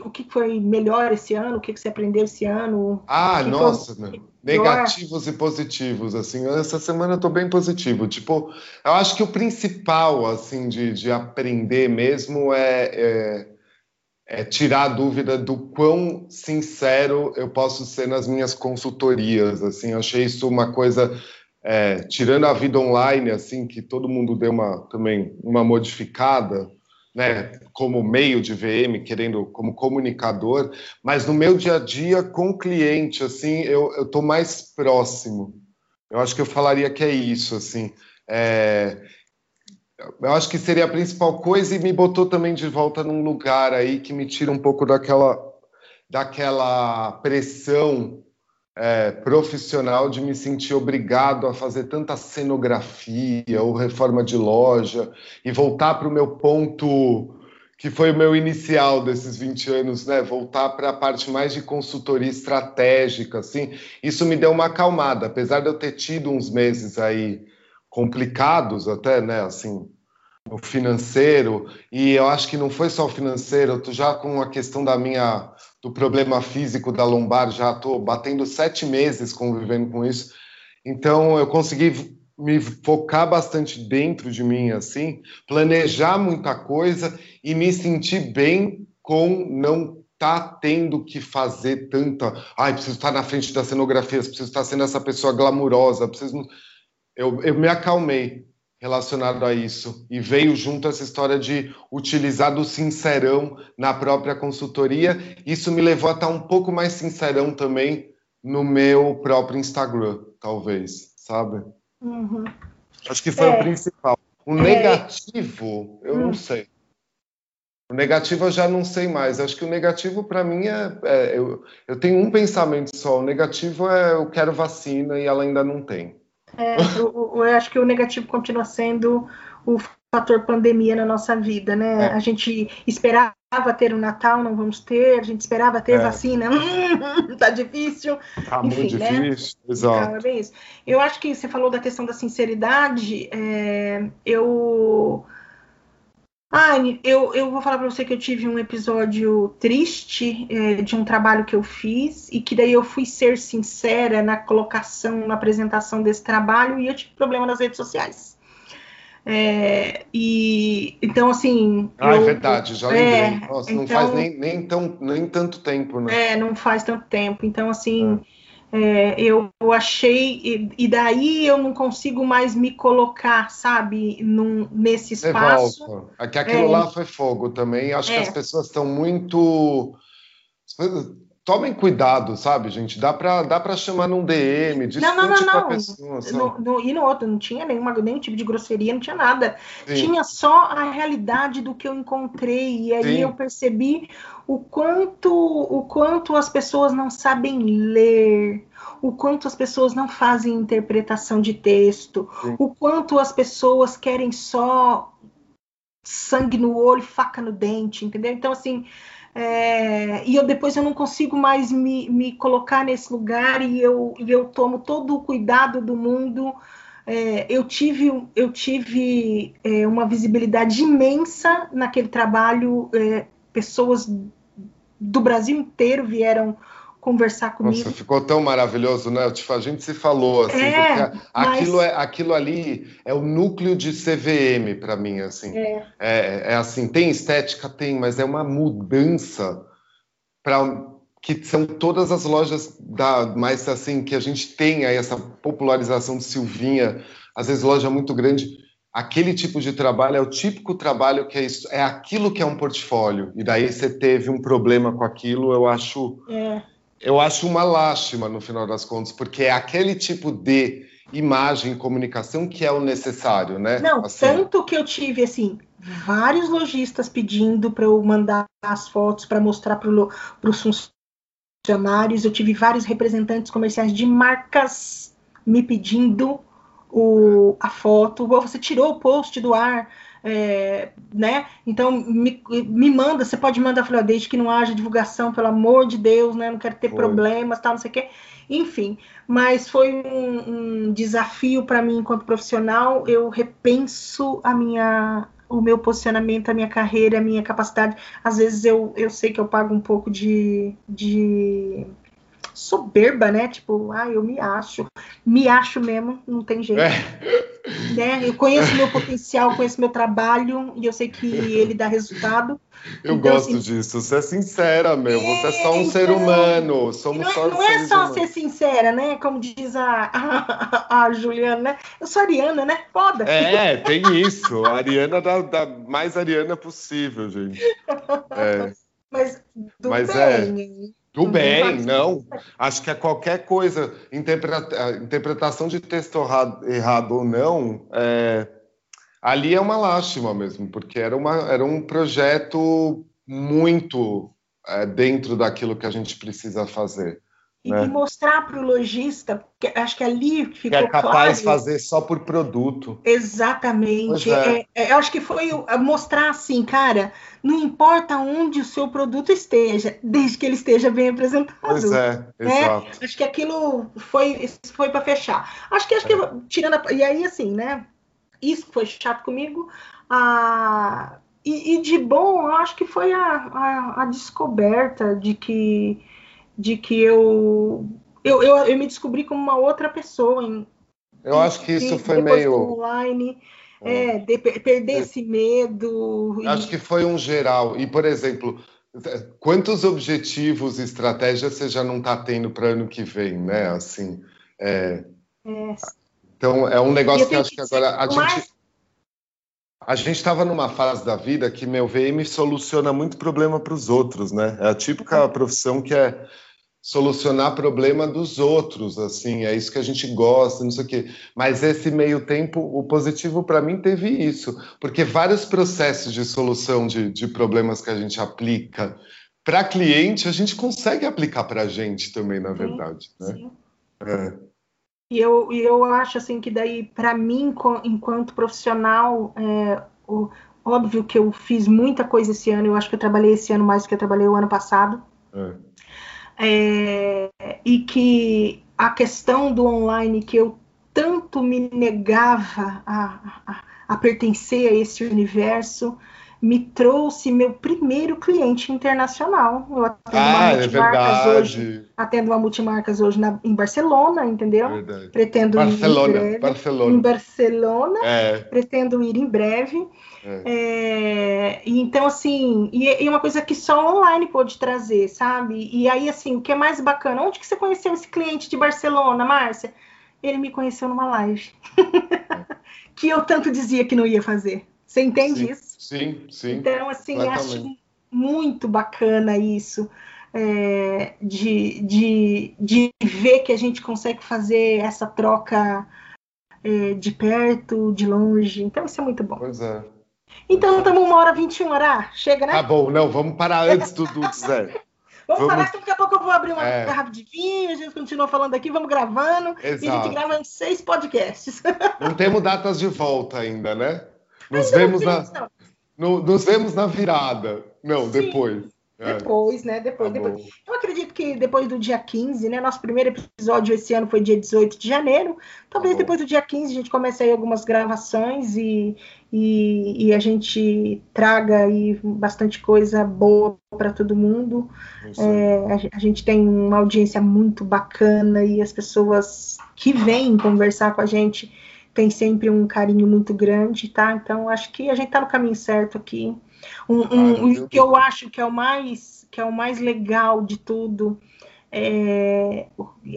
S1: o que foi melhor esse ano, o que você aprendeu esse ano.
S2: Ah, nossa, negativos e positivos, assim, essa semana eu tô bem positivo, tipo, eu acho que o principal, assim, de, de aprender mesmo é, é, é tirar a dúvida do quão sincero eu posso ser nas minhas consultorias, assim, eu achei isso uma coisa... É, tirando a vida online, assim, que todo mundo deu uma também uma modificada, né, como meio de VM, querendo como comunicador, mas no meu dia a dia com o cliente, assim, eu estou mais próximo. Eu acho que eu falaria que é isso, assim. É, eu acho que seria a principal coisa e me botou também de volta num lugar aí que me tira um pouco daquela, daquela pressão é, profissional de me sentir obrigado a fazer tanta cenografia ou reforma de loja e voltar para o meu ponto que foi o meu inicial desses 20 anos, né? Voltar para a parte mais de consultoria estratégica, assim. Isso me deu uma acalmada, apesar de eu ter tido uns meses aí complicados até, né? Assim, o financeiro e eu acho que não foi só o financeiro, eu já com a questão da minha do problema físico da lombar, já estou batendo sete meses convivendo com isso, então eu consegui me focar bastante dentro de mim, assim, planejar muita coisa e me sentir bem com não tá tendo que fazer tanta. Ai, preciso estar na frente das cenografias, preciso estar sendo essa pessoa glamurosa, preciso. Eu, eu me acalmei relacionado a isso e veio junto essa história de utilizar do sincerão na própria consultoria. Isso me levou a estar um pouco mais sincerão também no meu próprio Instagram, talvez, sabe?
S1: Uhum.
S2: Acho que foi é. o principal. O é. negativo, eu não hum. sei. O negativo eu já não sei mais. Acho que o negativo para mim é, é eu, eu, tenho um pensamento só. O negativo é eu quero vacina e ela ainda não tem.
S1: É, eu, eu, acho que o negativo continua sendo o fator pandemia na nossa vida, né? É. A gente esperava ter o um Natal, não vamos ter. A gente esperava ter é. vacina, tá difícil.
S2: Tá Enfim, muito né? difícil, exato.
S1: Então, é. Eu acho que você falou da questão da sinceridade. É, eu ah, eu, eu vou falar para você que eu tive um episódio triste é, de um trabalho que eu fiz e que daí eu fui ser sincera na colocação, na apresentação desse trabalho e eu tive problema nas redes sociais. É, e então assim.
S2: Ah, é eu, é verdade, já lembrei. É, Nossa, então, não faz então nem, nem, tão, nem tanto tempo, né?
S1: É, não faz tanto tempo. Então, assim. É é, eu achei, e, e, daí eu não consigo mais me colocar, sabe, num, nesse espaço.
S2: Volta. Aqui aquilo é, lá foi fogo também. Acho é. que as pessoas estão muito. Tomem cuidado, sabe, gente? Dá para dá pra chamar num DM, discute não, não, não, não. pessoa.
S1: No, no, e no outro, não tinha nenhuma, nenhum tipo de grosseria, não tinha nada. Sim. Tinha só a realidade do que eu encontrei. E aí Sim. eu percebi o quanto, o quanto as pessoas não sabem ler, o quanto as pessoas não fazem interpretação de texto, Sim. o quanto as pessoas querem só sangue no olho, faca no dente, entendeu? Então, assim, é, e eu depois eu não consigo mais me, me colocar nesse lugar e eu, e eu tomo todo o cuidado do mundo. É, eu tive, eu tive é, uma visibilidade imensa naquele trabalho, é, pessoas do Brasil inteiro vieram conversar comigo. Nossa,
S2: ficou tão maravilhoso, né? A gente se falou assim, é, aquilo, mas... é, aquilo ali é o núcleo de CVM para mim, assim. É. é. É, assim, tem estética, tem, mas é uma mudança para que são todas as lojas da mais assim que a gente tem aí essa popularização de Silvinha, às vezes loja muito grande. Aquele tipo de trabalho é o típico trabalho que é isso, é aquilo que é um portfólio. E daí você teve um problema com aquilo, eu acho
S1: é
S2: eu acho uma lástima no final das contas, porque é aquele tipo de imagem comunicação que é o necessário, né?
S1: Não, assim. tanto que eu tive assim vários lojistas pedindo para eu mandar as fotos para mostrar para os funcionários. Eu tive vários representantes comerciais de marcas me pedindo o, a foto. Você tirou o post do ar é, né? Então me, me manda, você pode mandar, falei, desde que não haja divulgação, pelo amor de Deus, né? Não quero ter foi. problemas, tal, não sei o quê. Enfim, mas foi um, um desafio para mim enquanto profissional. Eu repenso a minha o meu posicionamento, a minha carreira, a minha capacidade. Às vezes eu, eu sei que eu pago um pouco de, de soberba, né? Tipo, ah, eu me acho, me acho mesmo, não tem jeito. É. Né? Eu conheço meu potencial, conheço meu trabalho e eu sei que ele dá resultado.
S2: Eu então, gosto assim, disso, você é sincera, meu. É, você é só um então, ser humano. Somos
S1: não,
S2: só
S1: não é só humanos. ser sincera, né? Como diz a, a, a, Juliana, né? Eu sou Ariana, né? Foda.
S2: É, tem isso. A Ariana da, da mais Ariana possível, gente.
S1: É. Mas, do Mas bem. É.
S2: Do bem, não. Acho que é qualquer coisa, interpreta, interpretação de texto errado, errado ou não, é, ali é uma lástima mesmo, porque era, uma, era um projeto muito é, dentro daquilo que a gente precisa fazer.
S1: E, né? mostrar para o lojista, que acho que ali ficou
S2: que é capaz de fazer só por produto.
S1: Exatamente. É. É, é, eu acho que foi mostrar assim, cara, não importa onde o seu produto esteja, desde que ele esteja bem apresentado.
S2: Pois é,
S1: né? exato. Acho que aquilo foi, foi para fechar. Acho que acho que é. tirando a, e aí assim, né? Isso foi chato comigo. A, e, e de bom, eu acho que foi a, a, a descoberta de que de que eu eu, eu, eu me descobri como uma outra pessoa. Em,
S2: eu acho que isso foi meio
S1: online, é, de, perder esse medo.
S2: E... Acho que foi um geral. E por exemplo, quantos objetivos e estratégias você já não está tendo para ano que vem, né? Assim, é... É. Então é um negócio que acho que agora a mais... gente a gente estava numa fase da vida que meu VM soluciona muito problema para os outros, né? É a típica profissão que é solucionar problema dos outros, assim, é isso que a gente gosta, não sei o quê. Mas esse meio tempo, o positivo para mim teve isso, porque vários processos de solução de, de problemas que a gente aplica para cliente, a gente consegue aplicar para a gente também, na verdade, sim, né? Sim.
S1: É. E eu, eu acho assim que daí, para mim, enquanto profissional, é, o, óbvio que eu fiz muita coisa esse ano, eu acho que eu trabalhei esse ano mais do que eu trabalhei o ano passado. É. É, e que a questão do online que eu tanto me negava a, a, a pertencer a esse universo, me trouxe meu primeiro cliente internacional. Eu atendo
S2: ah, uma é multimarcas
S1: é hoje. Atendo uma multimarcas hoje na, em Barcelona, entendeu? Verdade. Pretendo
S2: Barcelona,
S1: ir em breve.
S2: Barcelona.
S1: Em Barcelona. É. Pretendo ir em breve. É. É, então, assim, e, e, uma coisa que só online pode trazer, sabe? E aí, assim, o que é mais bacana? Onde que você conheceu esse cliente de Barcelona, Márcia? Ele me conheceu numa live. que eu tanto dizia que não ia fazer. Você entende
S2: sim,
S1: isso?
S2: Sim, sim.
S1: Então, assim, acho muito bacana isso. É, de, de, de ver que a gente consegue fazer essa troca é, de perto, de longe. Então, isso é muito bom.
S2: Pois é.
S1: Então, estamos uma hora 21, Ará. Chega, né?
S2: Tá bom, não, vamos parar antes do, do Zé.
S1: Vamos, vamos parar, que daqui a pouco eu vou abrir uma é. garrafa de vinho, a gente continua falando aqui, vamos gravando. Exato. E a gente grava seis podcasts.
S2: Não temos datas de volta ainda, né? Nos vemos na, no, nos vemos na virada. Não, Sim. depois.
S1: É. Depois, né? Depois, tá depois. Eu acredito que depois do dia 15, né? Nosso primeiro episódio esse ano foi dia 18 de janeiro. Talvez tá depois do dia 15 a gente comece aí algumas gravações e, e, e a gente traga aí bastante coisa boa para todo mundo. É, a, a, gente tem uma audiência muito bacana e as pessoas que vêm conversar com a gente tem sempre um carinho muito grande, tá? Então acho que a gente está no caminho certo aqui. Um, um, o que eu acho que é o mais que é o mais legal de tudo é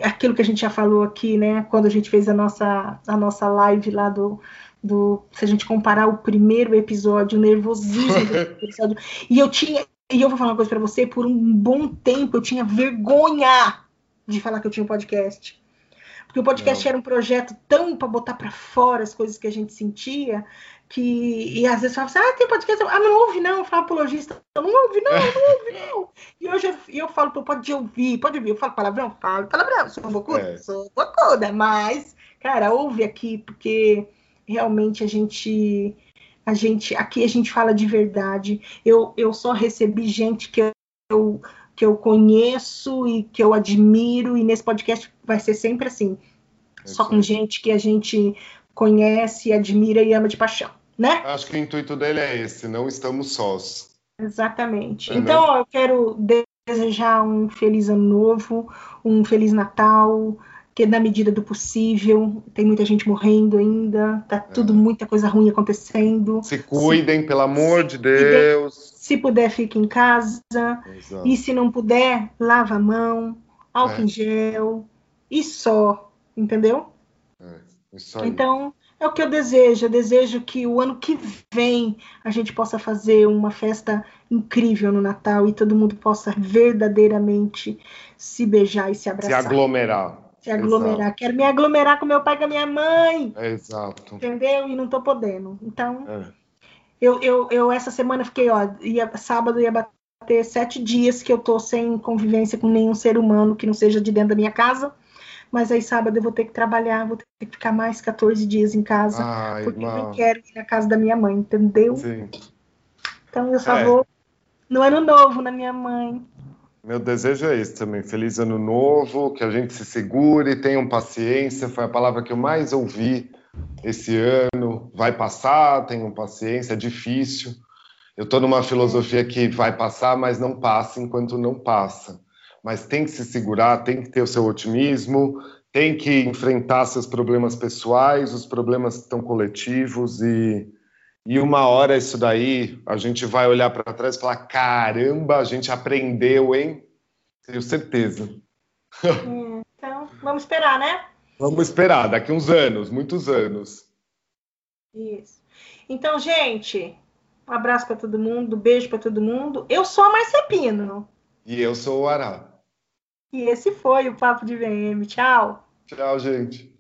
S1: aquilo que a gente já falou aqui, né? Quando a gente fez a nossa a nossa live lá do do se a gente comparar o primeiro episódio, o nervosismo do episódio, e eu tinha e eu vou falar uma coisa para você, por um bom tempo eu tinha vergonha de falar que eu tinha um podcast. Porque o podcast não. era um projeto tão para botar para fora as coisas que a gente sentia, que e às vezes falava assim, ah, tem podcast, ah, não ouve não, eu falava pro lojista, não ouve não, não ouve não. E hoje eu, eu falo, pode ouvir, pode ouvir, eu falo palavrão, falo palavrão, sou bocuda, é. sou bocuda, mas, cara, ouve aqui, porque realmente a gente, a gente, aqui a gente fala de verdade, eu, eu só recebi gente que eu que eu conheço e que eu admiro, e nesse podcast vai ser sempre assim. É só com gente que a gente conhece, admira e ama de paixão, né?
S2: Acho que o intuito dele é esse, não estamos sós.
S1: Exatamente. É então, ó, eu quero desejar um feliz ano novo, um feliz Natal, que na medida do possível, tem muita gente morrendo ainda, tá tudo, é. muita coisa ruim acontecendo.
S2: Se cuidem, se, pelo amor de Deus.
S1: Se puder, fique em casa. Exato. E se não puder, lava a mão, álcool é. em gel e só, entendeu? É, então, é o que eu desejo. Eu desejo que o ano que vem a gente possa fazer uma festa incrível no Natal e todo mundo possa verdadeiramente se beijar e se abraçar.
S2: Se aglomerar.
S1: Se aglomerar. Exato. Quero me aglomerar com meu pai e com a minha mãe.
S2: exato.
S1: Entendeu? E não tô podendo. Então, é. Eu, eu, eu essa semana fiquei, ó, ia, sábado ia bater sete dias que eu tô sem convivência com nenhum ser humano que não seja de dentro da minha casa mas aí sábado eu vou ter que trabalhar, vou ter que ficar mais 14 dias em casa, Ai, porque eu não quero ir na casa da minha mãe, entendeu? Sim. Então eu só é. vou no ano novo na minha mãe.
S2: Meu desejo é esse também. Feliz ano novo, que a gente se segure, tenham paciência. Foi a palavra que eu mais ouvi esse ano. Vai passar, tenham paciência, é difícil. Eu estou numa filosofia que vai passar, mas não passa enquanto não passa mas tem que se segurar, tem que ter o seu otimismo, tem que enfrentar seus problemas pessoais, os problemas que estão coletivos e, e uma hora isso daí a gente vai olhar para trás e falar caramba, a gente aprendeu, hein? Tenho certeza.
S1: É, então, vamos esperar, né?
S2: Vamos esperar, daqui uns anos, muitos anos.
S1: Isso. Então, gente, um abraço para todo mundo, beijo para todo mundo. Eu sou a Marcia Pino.
S2: E eu sou o Ará.
S1: E esse foi o Papo de VM. Tchau.
S2: Tchau, gente.